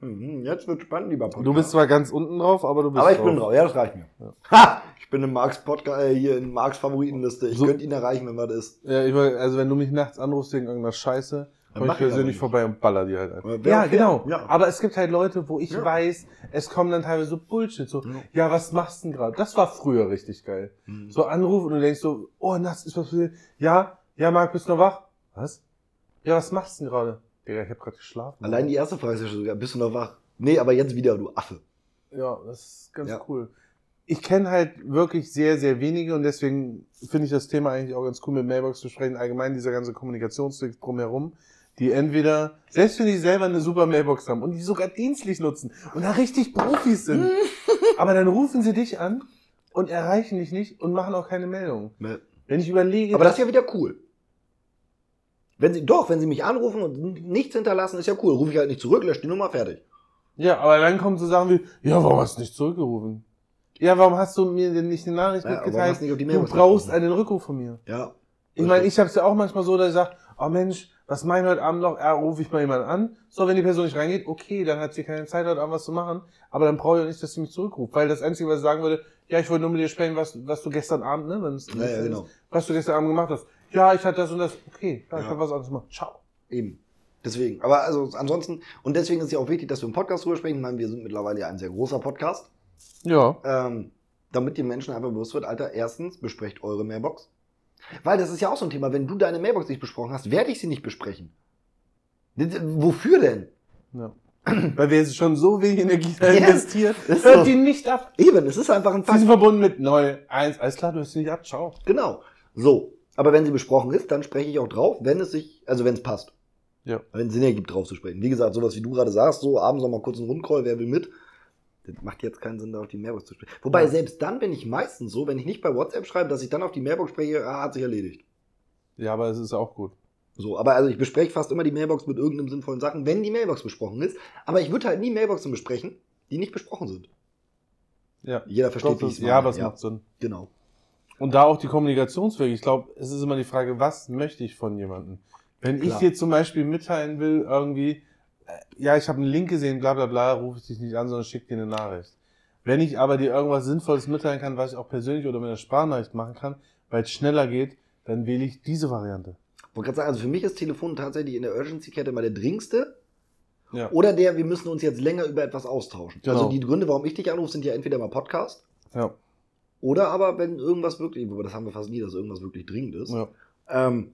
Mhm, jetzt wird spannend, lieber Podcast.
Du bist zwar ganz unten drauf, aber du bist
aber ich bin drauf. Ja, das reicht mir. Ha! Ich bin in Marks Podcast, äh, hier in Marks Favoritenliste. Ich
So-
könnte ihn erreichen, wenn was ist.
Ja, ich will, also wenn du mich nachts anrufst wegen irgendeiner Scheiße,
Dann
komm
mach
ich
ich
persönlich
nicht.
vorbei und baller die halt
Aber
ein.
wär
Ja,
fair.
genau.
Ja.
Aber es gibt halt Leute, wo ich
Ja.
weiß, es kommen dann teilweise so Bullshit, so,
Ja.
ja, was machst du denn gerade? Das war früher richtig geil.
Mhm.
So Anruf und du denkst so, oh, nass, ist was passiert? Ja, ja, Marc, bist du noch wach? Was? Ja, was machst du denn gerade? Digga, ich hab gerade geschlafen.
Allein die erste Frage ist ja schon sogar, bist du noch wach? Nee, aber jetzt wieder, du Affe.
Ja, das ist ganz
Ja.
cool. Ich kenne halt wirklich sehr, sehr wenige und deswegen finde ich das Thema eigentlich auch ganz cool mit Mailbox zu sprechen. Allgemein dieser ganze Kommunikationsweg drumherum, die entweder, selbst wenn die selber eine super Mailbox haben und die sogar dienstlich nutzen und da richtig Profis sind, (laughs) aber dann rufen sie dich an und erreichen dich nicht und machen auch keine Meldung. Wenn ich überlege,
Aber das ist ja wieder cool. Wenn sie, doch, wenn sie mich anrufen und nichts hinterlassen, ist ja cool. Rufe ich halt nicht zurück, lösche die Nummer, fertig.
ja, aber dann kommen so Sachen wie, ja, warum hast du nicht zurückgerufen? Ja, warum hast du mir denn nicht eine Nachricht
Ja,
mitgeteilt?
du
brauchst einen Rückruf von mir.
Ja.
Ich meine, ich habe es ja auch manchmal so, dass ich sage, oh Mensch, was mein heute Abend noch? Ja, rufe ich mal jemanden an. So, wenn die Person nicht reingeht, okay, dann hat sie keine Zeit, heute Abend was zu machen. Aber dann brauche ich auch nicht, dass sie mich zurückruft. Weil das Einzige, was ich sagen würde, ja, ich wollte nur mit dir sprechen, was, was du gestern Abend, ne? Wenn es
Ja, ja, genau.
Was du gestern Abend gemacht hast. Ja, ich hatte das und das. Okay, ja, ich
Ja.
habe was anderes gemacht. Ciao.
Eben. Deswegen. Aber also ansonsten, und deswegen ist ja auch wichtig, dass wir im Podcast drüber sprechen. Ich meine, wir sind mittlerweile ja ein sehr großer Podcast.
Ja.
Ähm, damit den Menschen einfach bewusst wird, Alter, erstens, besprecht eure Mailbox. Weil das ist ja auch so ein Thema, wenn du deine Mailbox nicht besprochen hast, werde ich sie nicht besprechen. Wofür denn?
ja. (clears throat) Weil wir jetzt schon so wenig Energie da
Ja,
investieren,
ist
hört
so.
die nicht ab.
Eben, es ist einfach ein
Sie sind
Fakt.
verbunden mit 0, 1. Alles klar, du hörst sie nicht ab. Ciao.
Genau. So. Aber wenn sie besprochen ist, dann spreche ich auch drauf, wenn es sich, also wenn es passt.
Ja.
Wenn es Sinn ergibt, drauf zu sprechen. Wie gesagt, sowas wie du gerade sagst, so abends noch mal kurz einen Rundcall, wer will mit? Das macht jetzt keinen Sinn, da auf die Mailbox zu sprechen. Wobei,
Ja.
selbst dann bin ich meistens so, wenn ich nicht bei WhatsApp schreibe, dass ich dann auf die Mailbox spreche, ah, hat sich erledigt.
Ja, aber es ist auch gut.
So, aber also ich bespreche fast immer die Mailbox mit irgendeinem sinnvollen Sachen, wenn die Mailbox besprochen ist. Aber ich würde halt nie Mailboxen besprechen, die nicht besprochen sind.
Ja.
Jeder versteht, wie
das,
ich's
ja,
meine.
aber es macht Sinn.
Genau.
Und da auch die Kommunikationswege. Ich glaube, es ist immer die Frage, was möchte ich von jemandem? Wenn
Klar.
ich dir zum Beispiel mitteilen will, irgendwie, äh, ja, ich habe einen Link gesehen, bla bla bla, rufe ich dich nicht an, sondern schick dir eine Nachricht. Wenn ich aber dir irgendwas Sinnvolles mitteilen kann, was ich auch persönlich oder mit einer Sprachnachricht machen kann, weil es schneller geht, dann wähle ich diese Variante.
wollte gerade sagen, also für mich ist Telefon tatsächlich in der Urgency-Kette immer der dringendste.
Ja.
Oder der, wir müssen uns jetzt länger über etwas austauschen.
Genau.
Also die Gründe, warum ich dich anrufe, sind ja entweder mal Podcast
Ja.
Oder aber wenn irgendwas wirklich, das haben wir fast nie, dass irgendwas wirklich dringend ist.
ja.
Ähm,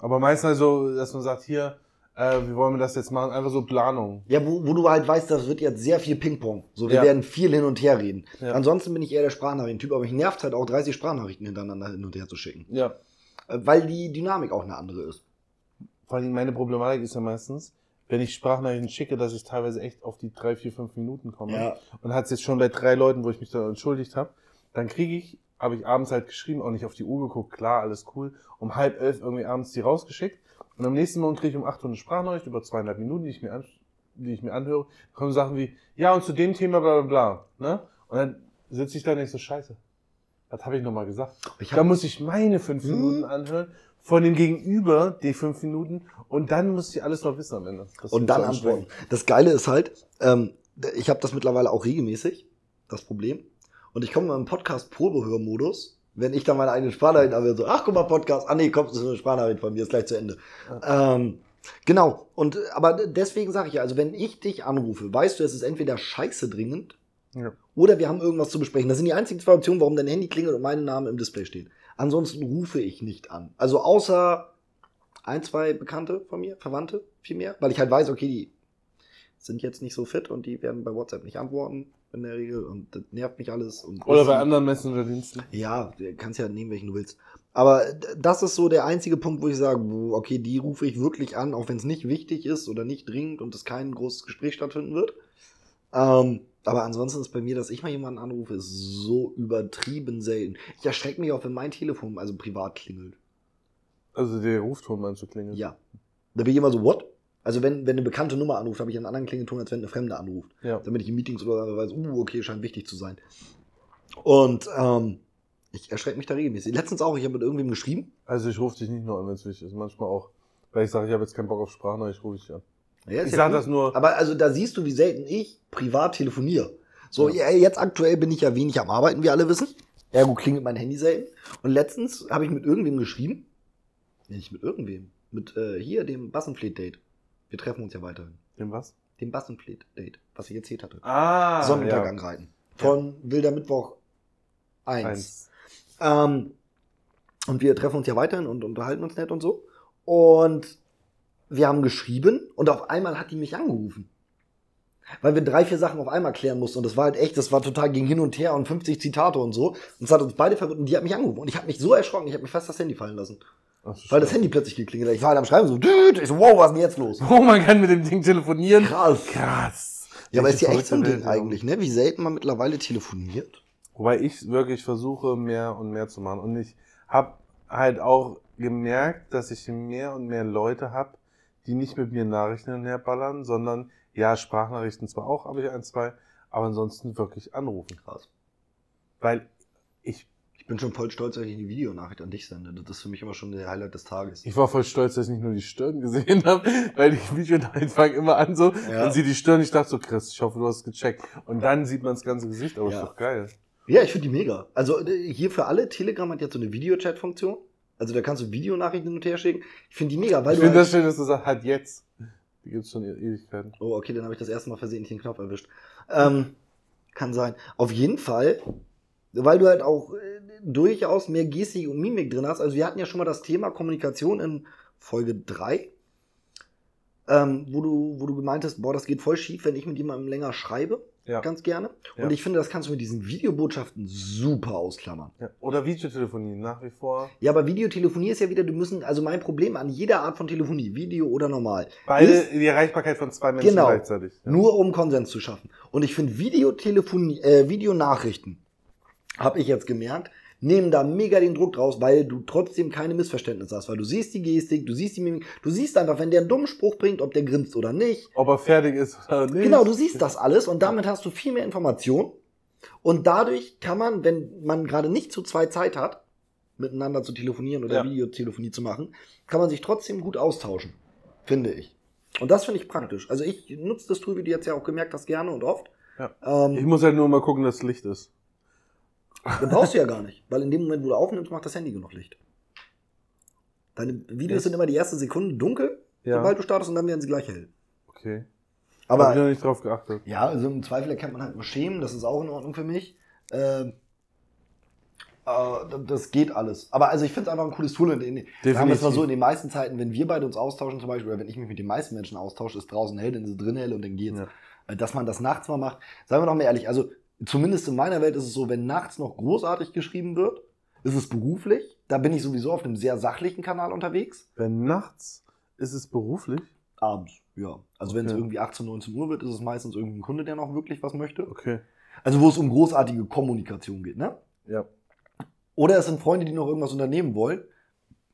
Aber meistens halt so, dass man sagt, hier, äh, wie wollen wir das jetzt machen? Einfach so Planung.
ja, wo, wo du halt weißt, das wird jetzt sehr viel Ping-Pong. So, wir
Ja.
werden viel hin und her reden.
Ja.
Ansonsten bin ich eher der Sprachnachrichtentyp, aber mich nervt halt auch 30 Sprachnachrichten hintereinander hin und her zu schicken.
Ja.
Äh, Weil die Dynamik auch eine andere ist.
Vor allem meine Problematik ist ja meistens, wenn ich Sprachnachrichten schicke, dass ich teilweise echt auf die drei, vier, fünf Minuten komme. Und hat es jetzt schon bei drei Leuten, wo ich mich da entschuldigt habe, dann kriege ich, habe ich abends halt geschrieben, auch nicht auf die Uhr geguckt, klar, alles cool, um halb elf irgendwie abends die rausgeschickt. Und am nächsten Morgen kriege ich um acht Uhr eine Sprachnachricht über zweieinhalb Minuten, die ich mir, an, die ich mir anhöre. Da kommen Sachen wie, ja, und zu dem Thema bla bla bla. Ne? Und dann sitze ich da und denk so, scheiße. Das habe ich nochmal gesagt.
Ich
Da muss ich meine fünf
Hm.
Minuten anhören, von dem Gegenüber die fünf Minuten und dann muss ich alles noch wissen am Ende. Das
und dann antworten. Das Geile ist halt, ähm, ich habe das mittlerweile auch regelmäßig, das Problem. Und ich komme im Podcast Probehörmodus, wenn ich dann meine eigene Sprachnachricht habe, so, ach guck mal, Podcast, ah nee, kommt, das ist eine Sprachnachricht von mir, ist gleich zu Ende. Ähm, genau, und aber deswegen sage ich ja, also wenn ich dich anrufe, weißt du, es ist entweder scheiße dringend
Ja.
oder wir haben irgendwas zu besprechen. Das sind die einzigen zwei Optionen, warum dein Handy klingelt und mein Name im Display steht. Ansonsten rufe ich nicht an. Also außer ein, zwei Bekannte von mir, Verwandte vielmehr, weil ich halt weiß, okay, die sind jetzt nicht so fit und die werden bei WhatsApp nicht antworten in der Regel und das nervt mich alles. Und
Oder bei anderen Messenger-Diensten.
ja, du kannst ja nehmen, welchen du willst. Aber das ist so der einzige Punkt, wo ich sage, okay, die rufe ich wirklich an, auch wenn es nicht wichtig ist oder nicht dringend und es kein großes Gespräch stattfinden wird. Ähm, aber ansonsten ist bei mir, dass ich mal jemanden anrufe, ist so übertrieben selten. Ich erschrecke mich auch, wenn mein Telefon also privat klingelt.
Also der Rufton anzuklingen.
Ja. Da bin ich immer so, what? Also wenn, wenn eine bekannte Nummer anruft, habe ich einen anderen Klingelton, als wenn eine Fremde anruft.
Ja.
Damit ich in Meetings oder so weiß, uh, okay, scheint wichtig zu sein. Und ähm, ich erschrecke mich da regelmäßig. Letztens auch, ich habe mit irgendwem geschrieben.
Also ich rufe dich nicht nur an, wenn es wichtig ist. Manchmal auch, weil ich sage, ich habe jetzt keinen Bock auf Sprachnachricht, rufe ich dich an.
Ja,
Ich
ja
sage das nur.
Aber also da siehst du, wie selten ich privat telefoniere. So,
Ja.
ja. jetzt aktuell bin ich ja wenig am Arbeiten, wie alle wissen. Ergo klingelt mein Handy selten. Und letztens habe ich mit irgendwem geschrieben. Nee, nicht mit irgendwem. Mit äh, hier, dem Bassenfleet-Date. Wir treffen uns ja weiterhin.
Dem was?
Dem Bassenfleet-Date, was ich erzählt hatte.
Ah,
Sonnenuntergang reiten. Von Wilder Mittwoch 1.
Eins.
Ähm, und wir treffen uns ja weiterhin und unterhalten uns nett und so. Und wir haben geschrieben und auf einmal hat die mich angerufen. Weil wir drei, vier Sachen auf einmal klären mussten. Und das war halt echt, das war total ging hin und her und 50 Zitate und so. Und es hat uns beide verwirrt und die hat mich angerufen. Und ich habe mich so erschrocken, ich habe mir fast das Handy fallen lassen.
So
Weil das. Handy plötzlich geklingelt hat. Ich war halt am Schreiben so, düt, ich so, wow, was ist denn jetzt los?
Oh, man kann mit dem Ding telefonieren.
Krass.
Krass.
Ja, aber ist ja echt so ein Ding eigentlich, ne? Wie selten man mittlerweile telefoniert.
Wobei ich wirklich versuche, mehr und mehr zu machen. Und ich habe halt auch gemerkt, dass ich mehr und mehr Leute habe, die nicht mit mir Nachrichten hinherballern, sondern ja, Sprachnachrichten zwar auch, habe ich ein, zwei, aber ansonsten wirklich anrufen.
Krass.
weil Ich
bin schon voll stolz, dass ich die Videonachricht an dich sende. Das ist für mich immer schon der Highlight des Tages.
ich war voll stolz, dass ich nicht nur die Stirn gesehen habe, weil die Videonachrichten fangen immer an so,
Ja.
und sie die Stirn, ich dachte so, Chris, ich hoffe, du hast es gecheckt. Und dann sieht man das ganze Gesicht, aber
Ja.
ist doch geil.
Ja, ich finde die mega. Also äh, hier für alle, Telegram hat jetzt so eine Videochat-Funktion. Also da kannst du Videonachrichten hin und her schicken. Ich finde die mega, weil
Ich finde
halt-
das schön, dass du sagst, halt jetzt. Die gibt's schon e- Ewigkeiten.
Oh, okay, dann habe ich das erste Mal versehentlich den Knopf erwischt. Ähm, kann sein. Auf jeden Fall, weil du halt auch äh, durchaus mehr Gestik und Mimik drin hast. Also wir hatten ja schon mal das Thema Kommunikation in Folge 3, ähm, wo, du, wo du gemeint hast, boah, das geht voll schief, wenn ich mit jemandem länger schreibe.
Ja.
Ganz gerne.
Ja.
Und ich finde, das kannst du mit diesen Videobotschaften super ausklammern.
ja. Oder Videotelefonie, nach wie vor.
Ja, aber Videotelefonie ist ja wieder, du müssen, also mein Problem an jeder Art von Telefonie, Video oder normal,
Beide
ist,
die Erreichbarkeit von zwei Menschen
Genau.
gleichzeitig.
Nur um Konsens zu schaffen. Und ich finde Videotelefonie, äh, Videonachrichten, habe ich jetzt gemerkt, nehmen da mega den Druck draus, weil du trotzdem keine Missverständnisse hast, weil du siehst die Gestik, du siehst die Mimik, du siehst einfach, wenn der einen dummen Spruch bringt, ob der grinst oder nicht.
Ob er fertig ist oder nicht.
Genau, du siehst das alles und damit hast du viel mehr Information. Und dadurch kann man, wenn man gerade nicht zu zwei Zeit hat, miteinander zu telefonieren oder
Ja.
Videotelefonie zu machen, kann man sich trotzdem gut austauschen, finde ich. Und das finde ich praktisch. Also ich nutze das Tool, wie du jetzt ja auch gemerkt hast, gerne und oft.
Ja. Ich
Ähm,
muss halt nur mal gucken, dass Licht ist. (laughs)
das brauchst du ja gar nicht, weil in dem Moment, wo du aufnimmst, macht das Handy genug Licht. Deine Videos sind immer die erste Sekunde dunkel,
Ja.
sobald du startest, und dann werden sie gleich hell.
Okay.
Aber
Hab ich noch nicht drauf geachtet.
Ja, also im Zweifel erkennt man halt nur Schemen, das ist auch in Ordnung für mich. Ähm, äh, das geht alles. Aber also ich finde es einfach ein cooles Tool. In, sagen wir es mal so, in den meisten Zeiten, wenn wir beide uns austauschen zum Beispiel, oder wenn ich mich mit den meisten Menschen austausche, ist draußen hell, dann ist es drin hell und dann geht's.
Ja.
Äh, Dass man das nachts mal macht, sagen wir doch mal ehrlich, also zumindest in meiner Welt ist es so, wenn nachts noch großartig geschrieben wird, ist es beruflich. Da bin ich sowieso auf einem sehr sachlichen Kanal unterwegs.
Wenn nachts ist es beruflich.
Abends, ja. Also wenn es
Okay.
irgendwie 18, 19 Uhr wird, ist es meistens irgendein Kunde, der noch wirklich was möchte.
Okay.
Also wo es um großartige Kommunikation geht, ne?
Ja.
Oder es sind Freunde, die noch irgendwas unternehmen wollen,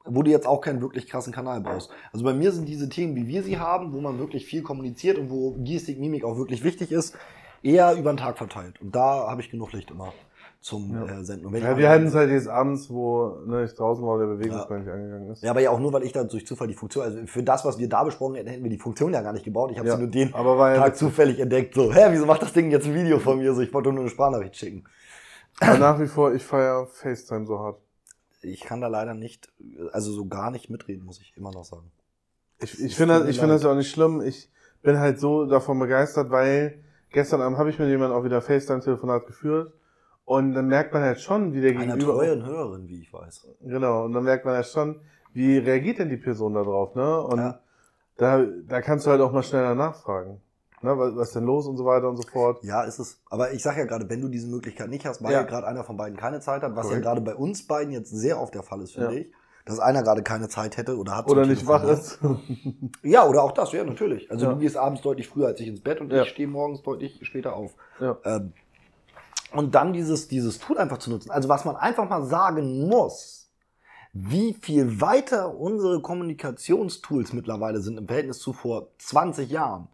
wo du jetzt auch keinen wirklich krassen Kanal brauchst. Also bei mir sind diese Themen, wie wir sie haben, wo man wirklich viel kommuniziert und wo Gestik, Mimik auch wirklich wichtig ist, eher über den Tag verteilt. Und da habe ich genug Licht immer zum
Ja.
äh, Senden. Und
ja wir hatten es halt jetzt abends, wo ne, ich draußen war, der Bewegungsbahn
Ja.
nicht angegangen ist.
ja, aber ja auch nur, weil ich da durch Zufall die Funktion, also für das, was wir da besprochen hätten, hätten wir die Funktion ja gar nicht gebaut. Ich habe
Ja,
sie nur den Tag zufällig entdeckt. So, hä, wieso macht das Ding jetzt ein Video von mir? So, ich wollte nur eine Sprachnachricht schicken.
Aber nach wie vor, ich feiere FaceTime so hart.
Ich kann da leider nicht, also so gar nicht mitreden, muss ich immer noch sagen.
Ich, ich finde das, ich finde das ja auch nicht schlimm. Ich bin halt so davon begeistert, weil gestern Abend habe ich mit jemandem auch wieder FaceTime-Telefonat geführt. Und dann merkt man halt schon, wie der
Einer
Gegenüber.
treuen Hörerin, wie ich weiß.
Genau, und dann merkt man ja schon, wie reagiert denn die Person da drauf, ne? Und
Ja.
da, da kannst du halt auch mal schneller nachfragen. Ne? Was, was denn los und so weiter und so fort.
Ja, ist es. Aber ich sage ja gerade, wenn du diese Möglichkeit nicht hast, weil
Ja.
gerade einer von beiden keine Zeit hat, was
Korrekt.
ja gerade bei uns beiden jetzt sehr oft der Fall ist, finde
Ja.
ich, dass einer gerade keine Zeit hätte oder hat.
Oder nicht wach ist. (laughs)
Ja, oder auch das, ja, natürlich. Also
Ja.
du gehst abends deutlich früher als ich ins Bett und
Ja.
ich stehe morgens deutlich später auf.
ja.
Ähm, und dann dieses, dieses Tool einfach zu nutzen. Also was man einfach mal sagen muss, wie viel weiter unsere Kommunikationstools mittlerweile sind im Verhältnis zu vor 20 Jahren.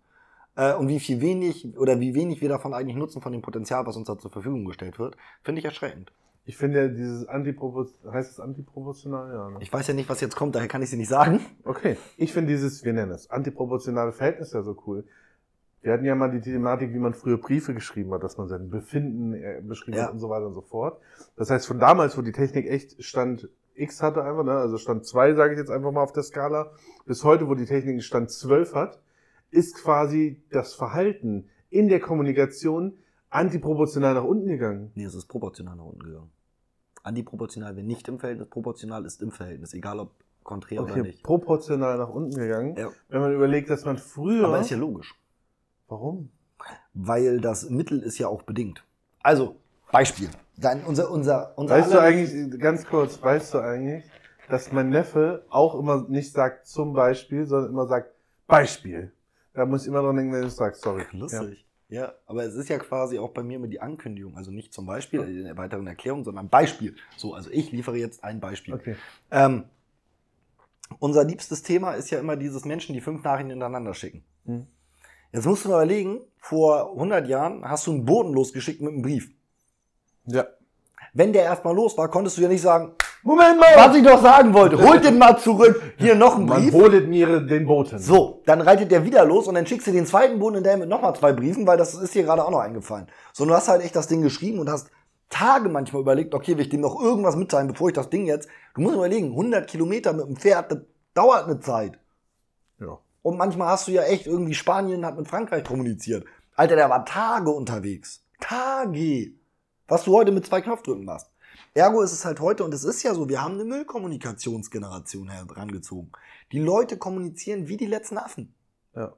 Äh, und wie viel wenig oder wie wenig wir davon eigentlich nutzen von dem Potenzial, was uns da zur Verfügung gestellt wird, finde ich erschreckend.
Ich finde ja dieses Antiproportional, heißt es antiproportional? Ja, ne?
Ich weiß ja nicht, was jetzt kommt, daher kann ich sie nicht sagen.
Okay. Ich finde dieses, wir nennen es, antiproportionale Verhältnis ja so cool. Wir hatten ja mal die Thematik, wie man früher Briefe geschrieben hat, dass man sein Befinden äh, beschrieben
Ja.
hat und so weiter und so fort. Das heißt, von damals, wo die Technik echt Stand X hatte einfach, ne, also Stand 2, sage ich jetzt einfach mal auf der Skala, bis heute, wo die Technik Stand 12 hat, ist quasi das Verhalten in der Kommunikation antiproportional nach unten gegangen.
Nee, es ist proportional nach unten gegangen. Antiproportional, wenn nicht im Verhältnis, proportional ist im Verhältnis, egal ob konträr oder
Okay,
nicht.
proportional nach unten gegangen.
Ja.
Wenn man überlegt, dass man früher...
Aber ist ja logisch.
Warum?
weil das Mittel ist ja auch bedingt. Also, Beispiel. Dein, unser, unser, unser
Weißt du eigentlich, ganz kurz, weißt du eigentlich, dass mein Neffe auch immer nicht sagt zum Beispiel, sondern immer sagt Beispiel. Da muss ich immer dran denken, wenn du sagst, sorry.
Lustig. Ja. Aber es ist ja quasi auch bei mir immer die Ankündigung. Also nicht zum Beispiel in der weiteren Erklärung, sondern Beispiel. So, also ich liefere jetzt ein Beispiel.
Ja. Okay.
Ähm, unser liebstes Thema ist ja immer dieses Menschen, die fünf Nachrichten hintereinander schicken.
Hm.
Jetzt musst du mal überlegen, vor 100 Jahren hast du einen Boten losgeschickt mit einem Brief.
Ja.
Wenn der erstmal los war, konntest du ja nicht sagen,
Moment mal!
was ich doch sagen wollte, (laughs) holt den mal zurück, hier noch ein
Man
Brief.
holet mir den Boten.
So, dann reitet der wieder los und dann schickst du den zweiten Boden in der mit nochmal zwei Briefen, weil das ist dir gerade auch noch eingefallen. So, du hast halt echt das Ding geschrieben und hast Tage manchmal überlegt, okay, will ich dem noch irgendwas mitteilen, bevor ich das Ding jetzt, du musst überlegen, 100 Kilometer mit dem Pferd, das dauert eine Zeit.
Ja.
Und manchmal hast du ja echt irgendwie Spanien hat mit Frankreich kommuniziert. Alter, der war Tage unterwegs. Tage. Was du heute mit zwei Knopfdrücken machst. Ergo ist es halt heute, und es ist ja so, wir haben eine Müllkommunikationsgeneration herangezogen. Die Leute kommunizieren wie die letzten Affen.
ja.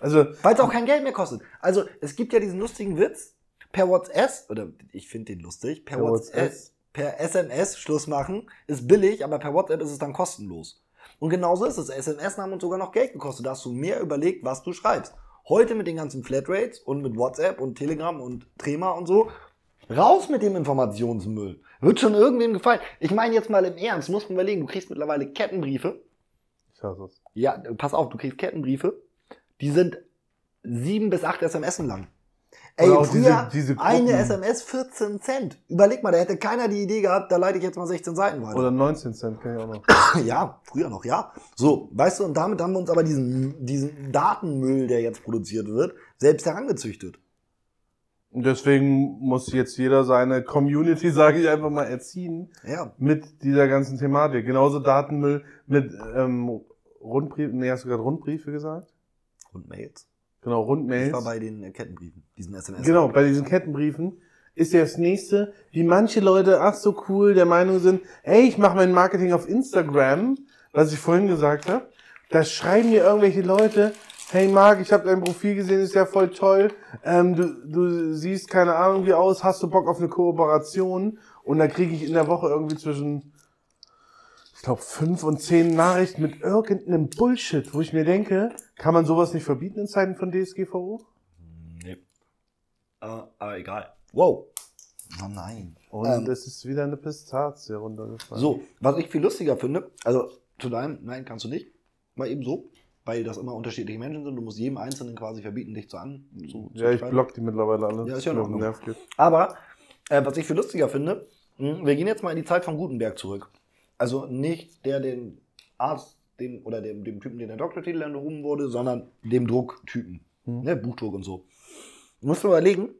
Also,
Weil es auch kein Geld mehr kostet. Also, es gibt ja diesen lustigen Witz, per WhatsApp, oder ich finde den lustig, per,
Per
WhatsApp,
WhatsApp.
per SMS Schluss machen, ist billig, aber per WhatsApp ist es dann kostenlos. Und genauso ist es. SMS haben uns sogar noch Geld gekostet. Da hast du mehr überlegt, was du schreibst. Heute mit den ganzen Flatrates und mit WhatsApp und Telegram und Trema und so, raus mit dem Informationsmüll. Wird schon irgendwem gefallen. Ich meine jetzt mal im Ernst, musst du überlegen, du kriegst mittlerweile Kettenbriefe.
ich hasse es.
Ja, pass auf, du kriegst Kettenbriefe. Die sind sieben bis acht SMS lang. Ey,
Oder
früher
diese- diese
eine. SMS 14 Cent. Überleg mal, da hätte keiner die Idee gehabt, da leite ich jetzt mal 16 Seiten weiter.
Oder 19 Cent, kann ich auch noch. (coughs)
Ja, früher noch, ja. So, weißt du, und damit haben wir uns aber diesen, diesen Datenmüll, der jetzt produziert wird, selbst herangezüchtet.
Und deswegen muss jetzt jeder seine Community, (laughs) sage ich einfach mal, erziehen
Ja.
mit dieser ganzen Thematik. Genauso Datenmüll mit ähm, Rundbriefen, nee, hast du gerade Rundbriefe gesagt?
Und Mails.
Genau,
Ich
Rundmails.
war bei den äh, Kettenbriefen, diesen SMS.
Genau, bei diesen Kettenbriefen ist ja das nächste, wie manche Leute, ach so cool, der Meinung sind, ey, ich mache mein Marketing auf Instagram, was ich vorhin gesagt habe. Da schreiben mir irgendwelche Leute, hey Marc, ich habe dein Profil gesehen, ist ja voll toll. Ähm, du, du siehst keine Ahnung wie aus, hast du Bock auf eine Kooperation? Und dann kriege ich in der Woche irgendwie zwischen, ich glaube, fünf und zehn Nachrichten mit irgendeinem Bullshit, wo ich mir denke, kann man sowas nicht verbieten in Zeiten von DSGVO?
Nee. Aber, aber egal. Wow. Oh nein.
Und
Ähm.
es ist wieder eine Pistazie runtergefallen.
So, was ich viel lustiger finde, also zu deinem, nein, kannst du nicht, mal eben so, weil das immer unterschiedliche Menschen sind. Du musst jedem Einzelnen quasi verbieten, dich zu an. Zu,
Ja, ich block die mittlerweile alle.
Ja, ist ja Ordnung.
Nerv geht.
Aber äh, was ich viel lustiger finde, mh, wir gehen jetzt mal in die Zeit von Gutenberg zurück. Also nicht der, den Arzt, den, oder dem, dem Typen, den der Doktortitel erhoben wurde, sondern dem Drucktypen.
Hm.
Ne, Buchdruck und so. Du musst überlegen,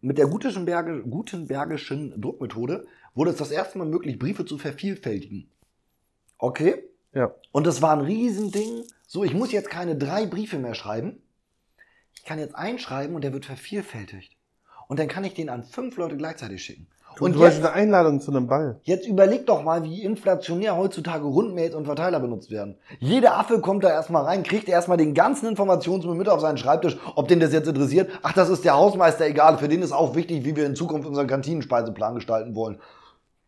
mit der Gutenberge, Gutenbergischen Druckmethode wurde es das erste Mal möglich, Briefe zu vervielfältigen. Okay?
Ja.
Und das war ein Riesending. So, ich muss jetzt keine drei Briefe mehr schreiben. Ich kann jetzt einschreiben und der wird vervielfältigt. Und dann kann ich den an fünf Leute gleichzeitig schicken.
Und
Und
du hast
jetzt,
eine Einladung zu einem Ball.
jetzt überleg doch mal, wie inflationär heutzutage Rundmails und Verteiler benutzt werden. Jeder Affe kommt da erstmal rein, kriegt erstmal den ganzen Informationsmüll mit auf seinen Schreibtisch, ob den das jetzt interessiert. Ach, das ist der Hausmeister, egal. Für den ist auch wichtig, wie wir in Zukunft unseren Kantinenspeiseplan gestalten wollen.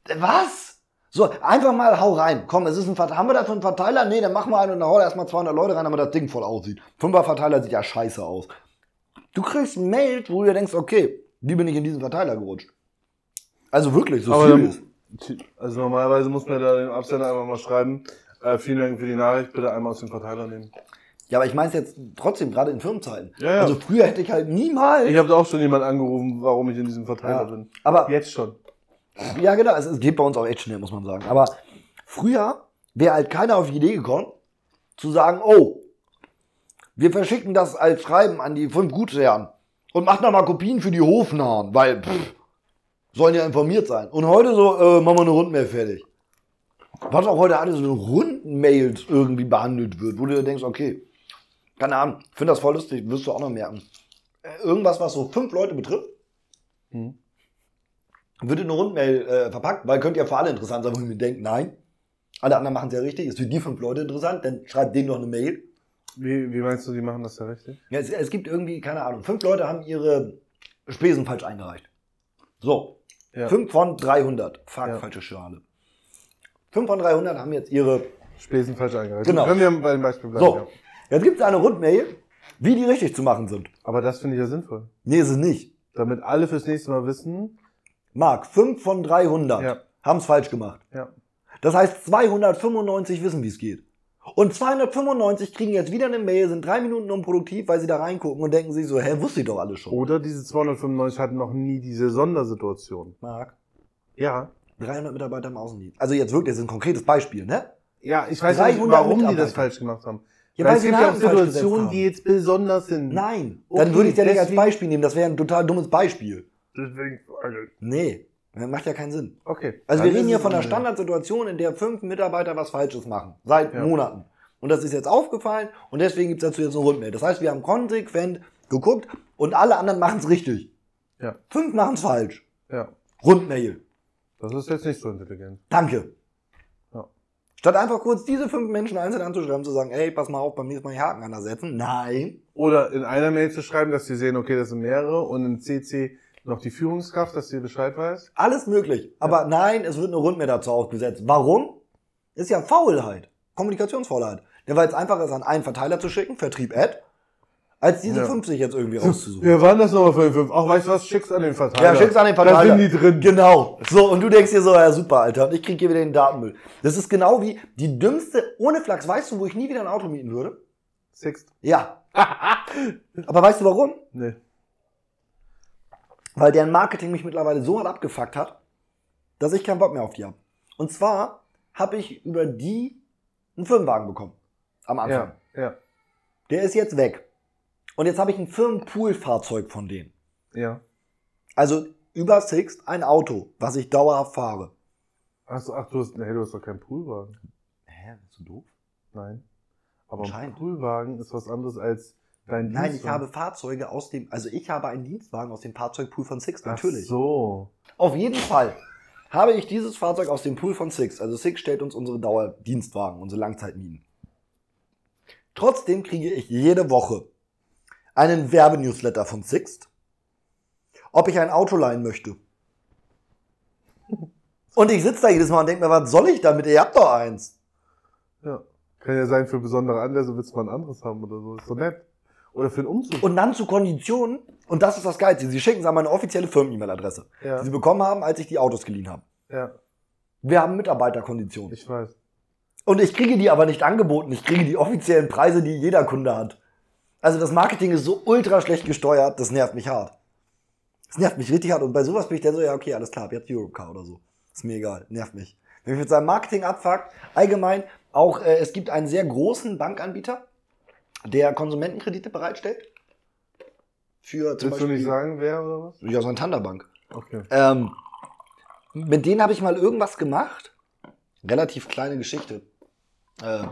Äh, Was? So, einfach mal hau rein. Komm, es ist ein Verteiler. Haben wir dafür einen Verteiler? Nee, dann machen wir einen und dann hau da erstmal 200 Leute rein, damit das Ding voll aussieht. Fünfer-Verteiler sieht ja scheiße aus. Du kriegst ein Mail, wo du dir denkst, okay, wie bin ich in diesen Verteiler gerutscht? Also wirklich, so
Aber
serious.
dann, also normalerweise muss man da dem Absender einfach mal schreiben, äh, vielen Dank für die Nachricht, bitte einmal aus dem Verteiler nehmen.
Ja, aber ich meine es jetzt trotzdem, gerade in Firmenzeiten.
Ja, ja.
Also früher hätte ich halt niemals.
Ich habe auch schon jemand angerufen, warum ich in diesem Verteiler
ja,
bin.
aber
Jetzt schon.
Ja, genau. Es, geht bei uns auch echt schnell, muss man sagen. Aber früher wäre halt keiner auf die Idee gekommen, zu sagen, oh, wir verschicken das als Schreiben an die fünf Gutsherren und machen da mal Kopien für die Hofnahen, weil pff, sollen ja informiert sein. Und heute so, äh, machen wir eine Rundmail fertig. Was auch heute alles in Rundmails irgendwie behandelt wird, wo du denkst, okay, keine Ahnung, finde das voll lustig, wirst du auch noch merken. Äh, Irgendwas, was so fünf Leute betrifft,
Hm.
Wird in eine Rundmail äh, verpackt, weil könnte ja für alle interessant sein, wo ich mir denke, nein. Alle anderen machen es ja richtig, ist für die fünf Leute interessant, dann schreibt denen doch eine Mail.
Wie, wie meinst du, die machen das ja richtig?
Ja, es, es gibt irgendwie, keine Ahnung, fünf Leute haben ihre Spesen falsch eingereicht. So,
Ja.
fünf von 300. Fuck,
Ja.
falsche Schale. Fünf von 300 haben jetzt ihre...
Spesen falsch eingereicht.
Genau.
Können wir bei dem Beispiel bleiben,
So,
ja.
jetzt gibt es eine Rundmail, wie die richtig zu machen sind.
Aber das finde ich ja sinnvoll.
Nee, ist es nicht.
Damit alle fürs nächste Mal wissen,
Marc, fünf von 300
Ja.
haben es falsch gemacht.
ja.
Das heißt, 295 wissen, wie es geht. Und 295 kriegen jetzt wieder eine Mail, sind drei Minuten unproduktiv, weil sie da reingucken und denken sich so, hä, wusste ich doch alles schon.
Oder diese 295 hatten noch nie diese Sondersituation.
Marc,
Ja.
300 Mitarbeiter im Außendienst. Also jetzt wirklich, das ist ein konkretes Beispiel, ne?
Ja, ich weiß nicht,
300
warum die das falsch gemacht haben.
Ja,
Weil
weil
es gibt ja auch Situationen, die jetzt besonders sind.
Nein,
Okay,
dann würde ich ja nicht als Beispiel nehmen, das wäre ein total dummes Beispiel.
Deswegen frage ich.
Nee, das macht ja keinen Sinn.
Okay.
Also
Dann
wir reden
ist
hier von einer
eine-
Standardsituation, in der fünf Mitarbeiter was Falsches machen. Seit
Ja.
Monaten. Und das ist jetzt aufgefallen und deswegen gibt es dazu jetzt eine Rundmail. Das heißt, wir haben konsequent geguckt und alle anderen machen es richtig.
Ja.
Fünf machen es falsch.
Ja.
Rundmail.
Das ist jetzt nicht so intelligent.
Danke.
Ja.
Statt einfach kurz diese fünf Menschen einzeln anzuschreiben, zu sagen, ey, pass mal auf, beim nächsten Mal die Haken ansetzen. Nein.
Oder in einer Mail zu schreiben, dass sie sehen, okay, das sind mehrere und in CC noch die Führungskraft, dass sie Bescheid weiß.
Alles möglich. Aber nein, es wird eine Rundmail dazu aufgesetzt. Warum? Ist ja Faulheit. Kommunikationsfaulheit. Der war jetzt einfacher, es an einen Verteiler zu schicken, Vertrieb Ad, als diese
Ja.
50 jetzt irgendwie rauszusuchen.
Wer waren das nochmal für den fünf? Auch weißt du was, schick's an den Verteiler.
Ja, schick's an den
Da
Verteiler.
sind die drin.
Genau. So, und du denkst dir so, ja super, Alter, ich krieg hier wieder den Datenmüll. Das ist genau wie die dümmste, ohne Flachs, weißt du, wo ich nie wieder ein Auto mieten würde?
Sixt.
Ja. (laughs) Aber weißt du warum?
Nee.
Weil deren Marketing mich mittlerweile so hart abgefuckt hat, dass ich keinen Bock mehr auf die habe. Und zwar habe ich über die einen Firmenwagen bekommen. Am Anfang.
Ja, ja,
Der ist jetzt weg. Und jetzt habe ich ein Firmenpoolfahrzeug von denen.
ja.
Also über Sixt ein Auto, was ich dauerhaft fahre.
Ach, ach du hast, nee, du hast doch keinen Poolwagen.
Hä, bist du doof?
Nein. Aber ein. Poolwagen ist was anderes als dein
Nein, ich habe Fahrzeuge aus dem, also ich habe einen Dienstwagen aus dem Fahrzeugpool von Sixt,
Ach
natürlich.
so.
Auf jeden Fall habe ich dieses Fahrzeug aus dem Pool von Six. Also Six stellt uns unsere Dauerdienstwagen, unsere Langzeitmieten. Trotzdem kriege ich jede Woche einen Werbenewsletter von Sixt, ob ich ein Auto leihen möchte. (laughs) Und ich sitze da jedes Mal und denke mir, was soll ich damit? Ihr habt doch eins.
Ja. Kann ja sein für besondere Anlässe willst du mal ein anderes haben oder so. Ist doch nett. Oder für einen Umzug.
Und dann zu Konditionen, und das ist das Geilste, sie schicken es an meine offizielle Firmen-E-Mail-Adresse,
ja,
die sie bekommen haben, als ich die Autos geliehen habe.
ja,
Wir haben Mitarbeiterkonditionen.
ich weiß.
Und ich kriege die aber nicht angeboten. Ich kriege die offiziellen Preise, die jeder Kunde hat. Also das Marketing ist so ultra schlecht gesteuert, das nervt mich hart. Das nervt mich richtig hart. Und bei sowas bin ich dann so, ja, okay, alles klar, jetzt Europcar oder so. Ist mir egal, nervt mich. Wenn mich mit seinem Marketing abfuckt, allgemein auch, äh, es gibt einen sehr großen Bankanbieter, der Konsumentenkredite bereitstellt. Für zum
Willst du nicht
Beispiel-
sagen, wer oder was?
Ja, Santander Bank.
Okay.
Ähm, mit denen habe ich mal irgendwas gemacht. Relativ kleine Geschichte. Äh,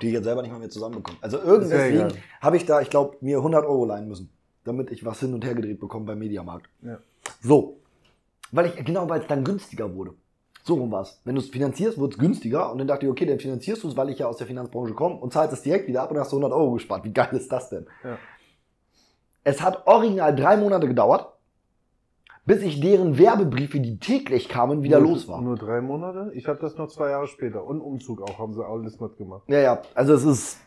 die ich jetzt selber nicht mal mehr zusammenbekomme. Also
egal.
habe ich da, ich glaube, mir 100 Euro leihen müssen, damit ich was hin und her gedreht bekomme beim Mediamarkt.
Ja.
So. Weil ich, genau, weil es dann günstiger wurde. So rum war's. Wenn du es finanzierst, wird es günstiger. Und dann dachte ich, okay, dann finanzierst du es, weil ich ja aus der Finanzbranche komme und zahlst es direkt wieder ab und hast 100 Euro gespart. Wie geil ist das denn?
Ja.
Es hat original drei Monate gedauert, bis ich deren Werbebriefe, die täglich kamen, wieder
nur,
los war.
Nur drei Monate? Ich habe das noch zwei Jahre später. Und Umzug auch, haben sie alles mitgemacht.
Ja, ja, also es ist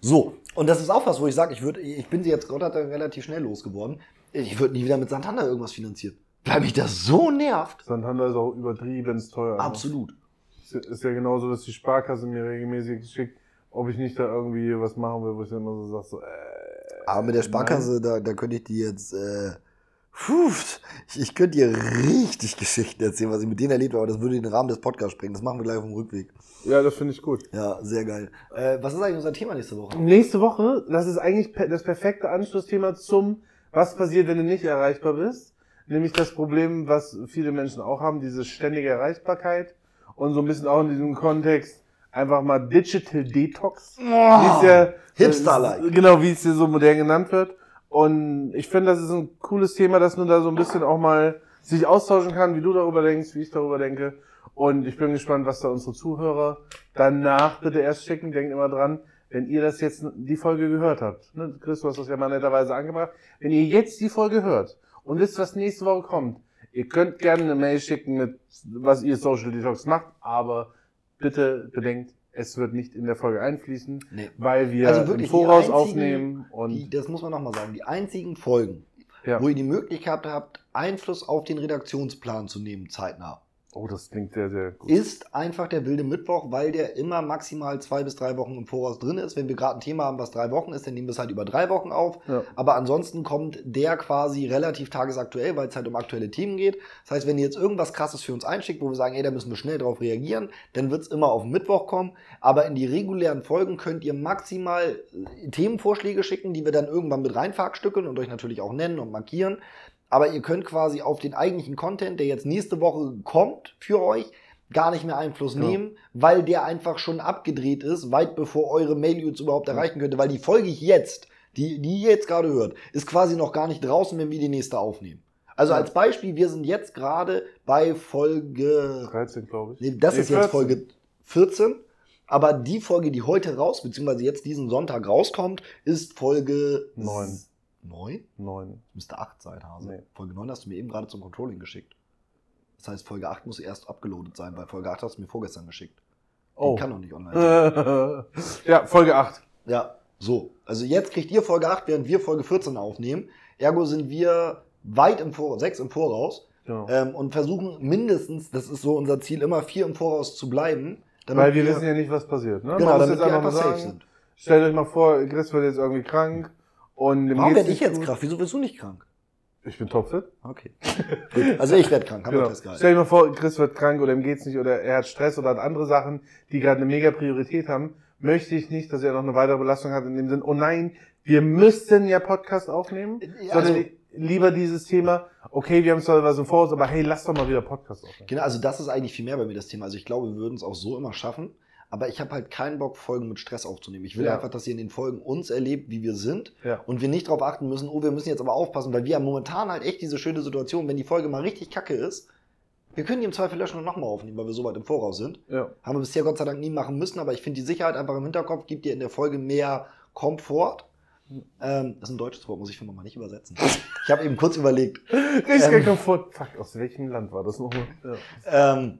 so. Und das ist auch was, wo ich sage, ich, ich bin sie jetzt Gott hat relativ schnell losgeworden. Ich würde nie wieder mit Santander irgendwas finanzieren. Weil mich das so nervt.
Santander ist auch übertrieben teuer. ne?
Absolut.
Ist ja- Ist ja genauso, dass die Sparkasse mir regelmäßig schickt, ob ich nicht da irgendwie was machen will, wo ich dann immer so sage, so, äh,
Aber mit der Sparkasse, da, da könnte ich die jetzt, äh, puh, ich, ich könnte dir richtig Geschichten erzählen, was ich mit denen erlebt habe, aber das würde in den Rahmen des Podcasts sprengen. Das machen wir gleich auf dem Rückweg.
Ja, das finde ich gut.
Ja, sehr geil. Äh, was ist eigentlich unser Thema nächste Woche?
Nächste Woche, das ist eigentlich das perfekte Anschlussthema zum, was passiert, wenn du nicht erreichbar bist. Nämlich das Problem, was viele Menschen auch haben, diese ständige Erreichbarkeit und so ein bisschen auch in diesem Kontext einfach mal Digital Detox. Wie es ja,
Hipster-like.
äh, Genau, wie es hier so modern genannt wird. Und ich finde, das ist ein cooles Thema, dass man da so ein bisschen auch mal sich austauschen kann, wie du darüber denkst, wie ich darüber denke. Und ich bin gespannt, was da unsere Zuhörer danach bitte erst schicken. Denkt immer dran, wenn ihr das jetzt die Folge gehört habt. Ne? Chris, du hast das ja mal netterweise angebracht. Wenn ihr jetzt die Folge hört und wisst, was nächste Woche kommt, ihr könnt gerne eine Mail schicken mit, was ihr Social Detox macht, aber bitte bedenkt, es wird nicht in der Folge einfließen,
Nee.
weil wir
Also
im Voraus
einzigen-
aufnehmen und
Die, das muss man nochmal sagen. Die einzigen Folgen,
ja.
wo ihr die Möglichkeit habt, Einfluss auf den Redaktionsplan zu nehmen, zeitnah,
Oh, das klingt sehr, sehr gut.
ist einfach der wilde Mittwoch, weil der immer maximal zwei bis drei Wochen im Voraus drin ist. Wenn wir gerade ein Thema haben, was drei Wochen ist, dann nehmen wir es halt über drei Wochen auf.
Ja.
Aber ansonsten kommt der quasi relativ tagesaktuell, weil es halt um aktuelle Themen geht. Das heißt, wenn ihr jetzt irgendwas krasses für uns einschickt, wo wir sagen, ey, da müssen wir schnell drauf reagieren, dann wird es immer auf den Mittwoch kommen. Aber in die regulären Folgen könnt ihr maximal äh, Themenvorschläge schicken, die wir dann irgendwann mit reinverstückeln und euch natürlich auch nennen und markieren. Aber ihr könnt quasi auf den eigentlichen Content, der jetzt nächste Woche kommt für euch, gar nicht mehr Einfluss
Genau.
nehmen, weil der einfach schon abgedreht ist, weit bevor eure Mail uns überhaupt erreichen könnte. Weil die Folge jetzt, die, die ihr jetzt gerade hört, ist quasi noch gar nicht draußen, wenn wir die nächste aufnehmen. Also
Ja.
als Beispiel, wir sind jetzt gerade bei Folge
13, glaube ich.
Nee, das
Nee,
ist jetzt
14.
Folge 14. Aber die Folge, die heute raus, beziehungsweise jetzt diesen Sonntag rauskommt, ist Folge
Neun.
9?
9.
Müsste 8 sein, Hase.
Nee.
Folge 9 hast du mir eben gerade zum Controlling geschickt. Das heißt, Folge 8 muss erst abgeloadet sein, weil Folge 8 hast du mir vorgestern geschickt. Die
Oh.
kann noch nicht online (laughs) sein.
ja, Folge 8.
Ja, so. Also jetzt kriegt ihr Folge 8, während wir Folge 14 aufnehmen. Ergo sind wir weit im Voraus, sechs im Voraus.
Genau.
Ähm, und versuchen mindestens, das ist so unser Ziel, immer vier im Voraus zu bleiben.
Weil wir wissen ja nicht, was passiert. Ne?
Genau,
Man muss jetzt
wir
einfach mal
safe
sagen,
sind.
Stellt euch mal vor, Chris wird jetzt irgendwie krank und
Warum werde ich jetzt
gut.
krank? Wieso wirst du nicht krank?
Ich bin topfit.
Okay. Gut. Also ich werde krank, haben wir
Genau.
festgehalten.
Stell dir mal vor, Chris wird krank oder ihm geht's nicht oder er hat Stress oder hat andere Sachen, die gerade eine mega Priorität haben. Möchte ich nicht, dass er noch eine weitere Belastung hat in dem Sinn, oh nein, wir müssten ja Podcast aufnehmen,
Ja,
sondern
also-
lieber dieses Thema, okay, wir haben zwar was im Voraus, aber hey, lass doch mal wieder Podcast aufnehmen.
Genau, also das ist eigentlich viel mehr bei mir das Thema. Also ich glaube, wir würden es auch so immer schaffen. Aber ich habe halt keinen Bock, Folgen mit Stress aufzunehmen. Ich will
Ja.
einfach, dass ihr in den Folgen uns erlebt, wie wir sind.
Ja.
Und wir nicht darauf achten müssen, oh, wir müssen jetzt aber aufpassen, weil wir haben momentan halt echt diese schöne Situation, wenn die Folge mal richtig kacke ist, wir können die im Zweifel löschen und nochmal aufnehmen, weil wir so weit im Voraus sind.
Ja.
Haben wir bisher Gott sei Dank nie machen müssen, aber ich finde die Sicherheit einfach im Hinterkopf gibt dir in der Folge mehr Komfort. Ähm, das ist ein deutsches Wort, muss ich für mal nicht übersetzen. Ich habe eben kurz überlegt. (laughs)
Richtig
Ähm.
Komfort. Fuck, aus welchem Land war das nochmal? Ja. (laughs)
Ähm,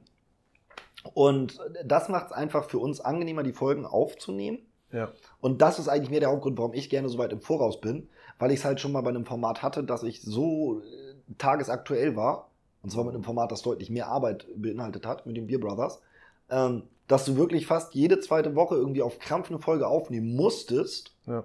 und das macht es einfach für uns angenehmer, die Folgen aufzunehmen.
ja.
Und das ist eigentlich mehr der Hauptgrund, warum ich gerne so weit im Voraus bin, weil ich es halt schon mal bei einem Format hatte, dass ich so äh, tagesaktuell war. Und zwar mit einem Format, das deutlich mehr Arbeit beinhaltet hat, mit den Beer Brothers. Ähm, dass du wirklich fast jede zweite Woche irgendwie auf Krampf eine Folge aufnehmen musstest.
Ja.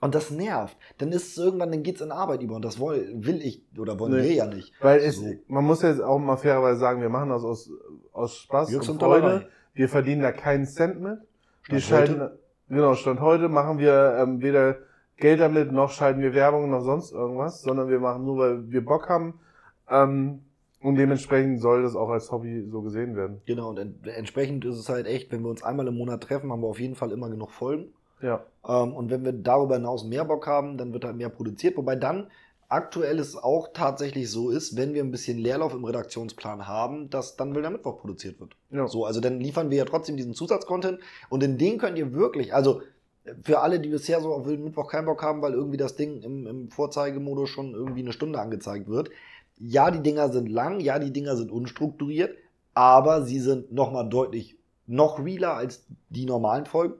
Und das nervt. Dann ist es irgendwann, dann geht's in Arbeit über. Und das will, will ich oder wollen
Nee.
wir ja nicht.
Weil es,
So.
man muss jetzt auch mal fairerweise sagen, wir machen das aus, aus Spaß
Jux
und
und.
Freude. Wir verdienen da keinen Cent mit. Wir schalten, genau, Stand heute machen wir ähm, weder Geld damit, noch schalten wir Werbung, noch sonst irgendwas, sondern wir machen nur, weil wir Bock haben. Ähm, und dementsprechend soll das auch als Hobby so gesehen werden.
Genau, und ent entsprechend ist es halt echt, wenn wir uns einmal im Monat treffen, haben wir auf jeden Fall immer genug Folgen.
Ja.
Ähm, und wenn wir darüber hinaus mehr Bock haben, dann wird halt mehr produziert. Wobei dann aktuell es auch tatsächlich so ist, wenn wir ein bisschen Leerlauf im Redaktionsplan haben, dass dann Wilder Mittwoch produziert wird.
ja.
So, also dann liefern wir ja trotzdem diesen Zusatzcontent und in den könnt ihr wirklich, also für alle, die bisher so auf Wilden Mittwoch keinen Bock haben, weil irgendwie das Ding im, im Vorzeigemodus schon irgendwie eine Stunde angezeigt wird. Ja, die Dinger sind lang, ja, die Dinger sind unstrukturiert, aber sie sind nochmal deutlich noch realer als die normalen Folgen.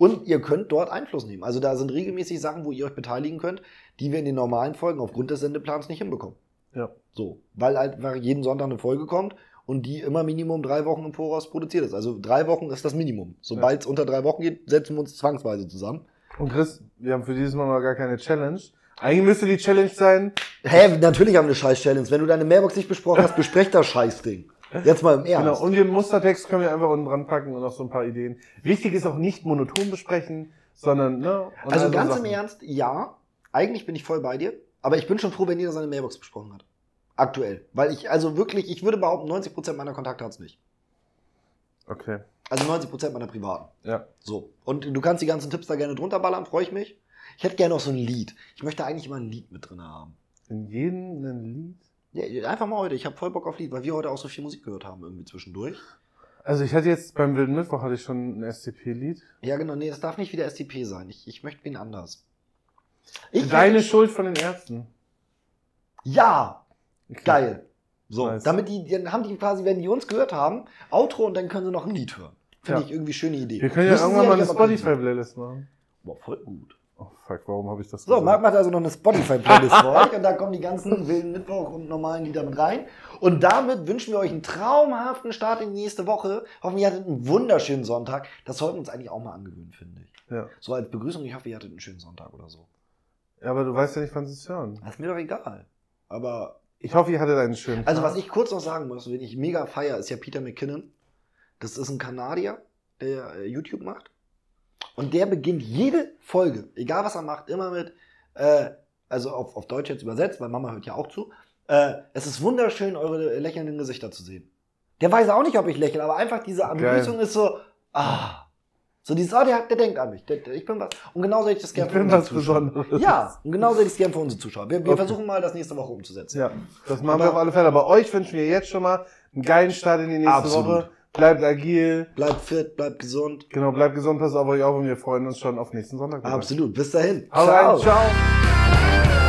Und ihr könnt dort Einfluss nehmen. Also da sind regelmäßig Sachen, wo ihr euch beteiligen könnt, die wir in den normalen Folgen aufgrund des Sendeplans nicht hinbekommen.
Ja.
So, weil halt einfach jeden Sonntag eine Folge kommt und die immer Minimum drei Wochen im Voraus produziert ist. Also drei Wochen ist das Minimum. Sobald es unter drei Wochen geht, setzen wir uns zwangsweise zusammen.
Und Chris, wir haben für dieses Mal noch gar keine Challenge. Eigentlich müsste die Challenge sein,
Hä, natürlich haben wir eine Scheiß-Challenge. Wenn du deine Mailbox nicht besprochen hast, besprech das Scheißding. Jetzt mal im Ernst.
Genau, und den Mustertext können wir einfach unten dran packen und noch so ein paar Ideen. Wichtig ist auch nicht monoton besprechen, sondern, ne?
also
so
ganz
Sachen.
im Ernst, ja. Eigentlich bin ich voll bei dir. Aber ich bin schon froh, wenn jeder seine Mailbox besprochen hat. Aktuell. Weil ich, also wirklich, ich würde behaupten, 90% meiner Kontakte hat es nicht.
Okay,
Also 90% meiner privaten.
ja.
So. Und du kannst die ganzen Tipps da gerne drunter ballern, freue ich mich. Ich hätte gerne noch so ein Lied. Ich möchte eigentlich immer ein Lied mit drin haben.
In jedem ein Lied.
Ja, einfach mal heute. Ich habe voll Bock auf Lied, weil wir heute auch so viel Musik gehört haben irgendwie zwischendurch.
Also ich hatte jetzt beim Wilden Mittwoch hatte ich schon ein SCP-Lied.
Ja, genau. Nee, das darf nicht wieder STP sein. Ich, ich möchte wen anders. Ich
Deine Schuld von den Ärzten.
Ja,
Okay.
geil. So,
Nice.
damit die, dann haben die quasi, wenn die uns gehört haben, Outro und dann können sie noch ein Lied hören. Finde
Ja.
ich irgendwie schöne Idee.
Wir können ja
Müssen
irgendwann mal eine. Spotify-Playlist machen.
Boah, voll gut.
Oh fuck, warum habe ich das
So,
gesagt?
Marc macht also noch eine Spotify-Playlist für euch und da kommen die ganzen wilden Mittwoch und normalen Lieder mit rein. Und damit wünschen wir euch einen traumhaften Start in die nächste Woche. Hoffen, ihr hattet einen wunderschönen Sonntag. Das sollten wir uns eigentlich auch mal angewöhnen, finde ich.
Ja.
So als Begrüßung, ich hoffe, ihr hattet einen schönen Sonntag oder so.
ja, aber du weißt ja nicht, wann sie es hören.
Das ist mir doch egal. Aber,
Ich hoffe, ihr hattet einen schönen
also was ich kurz noch sagen muss, wen ich mega feier, ist ja Peter McKinnon. Das ist ein Kanadier, der äh, YouTube macht. Und der beginnt jede Folge, egal was er macht, immer mit, äh, also auf, auf Deutsch jetzt übersetzt, weil Mama hört ja auch zu. Äh, es ist wunderschön, eure lächelnden Gesichter zu sehen. Der weiß auch nicht, ob ich lächle, aber einfach diese Begrüßung ist so, ah. So dieses, ah, der, der denkt an mich. Der, der, ich bin was. Und genauso hätte ich das gerne
bin
unsere Zuschauer.
Besonderes.
Ja, und genauso hätte ich es gerne für unsere Zuschauer. Wir, wir
Okay.
versuchen mal, das nächste Woche umzusetzen.
Ja, das machen wir
Aber-
auf alle Fälle. Aber euch wünschen wir jetzt schon mal einen geilen Start in die nächste
Absolut.
Woche. Bleibt agil.
Bleibt fit, bleibt gesund.
Genau, bleibt gesund, passt auf euch auf und wir freuen uns schon auf nächsten Sonntag.
Absolut. Bis dahin.
Hau rein, ciao.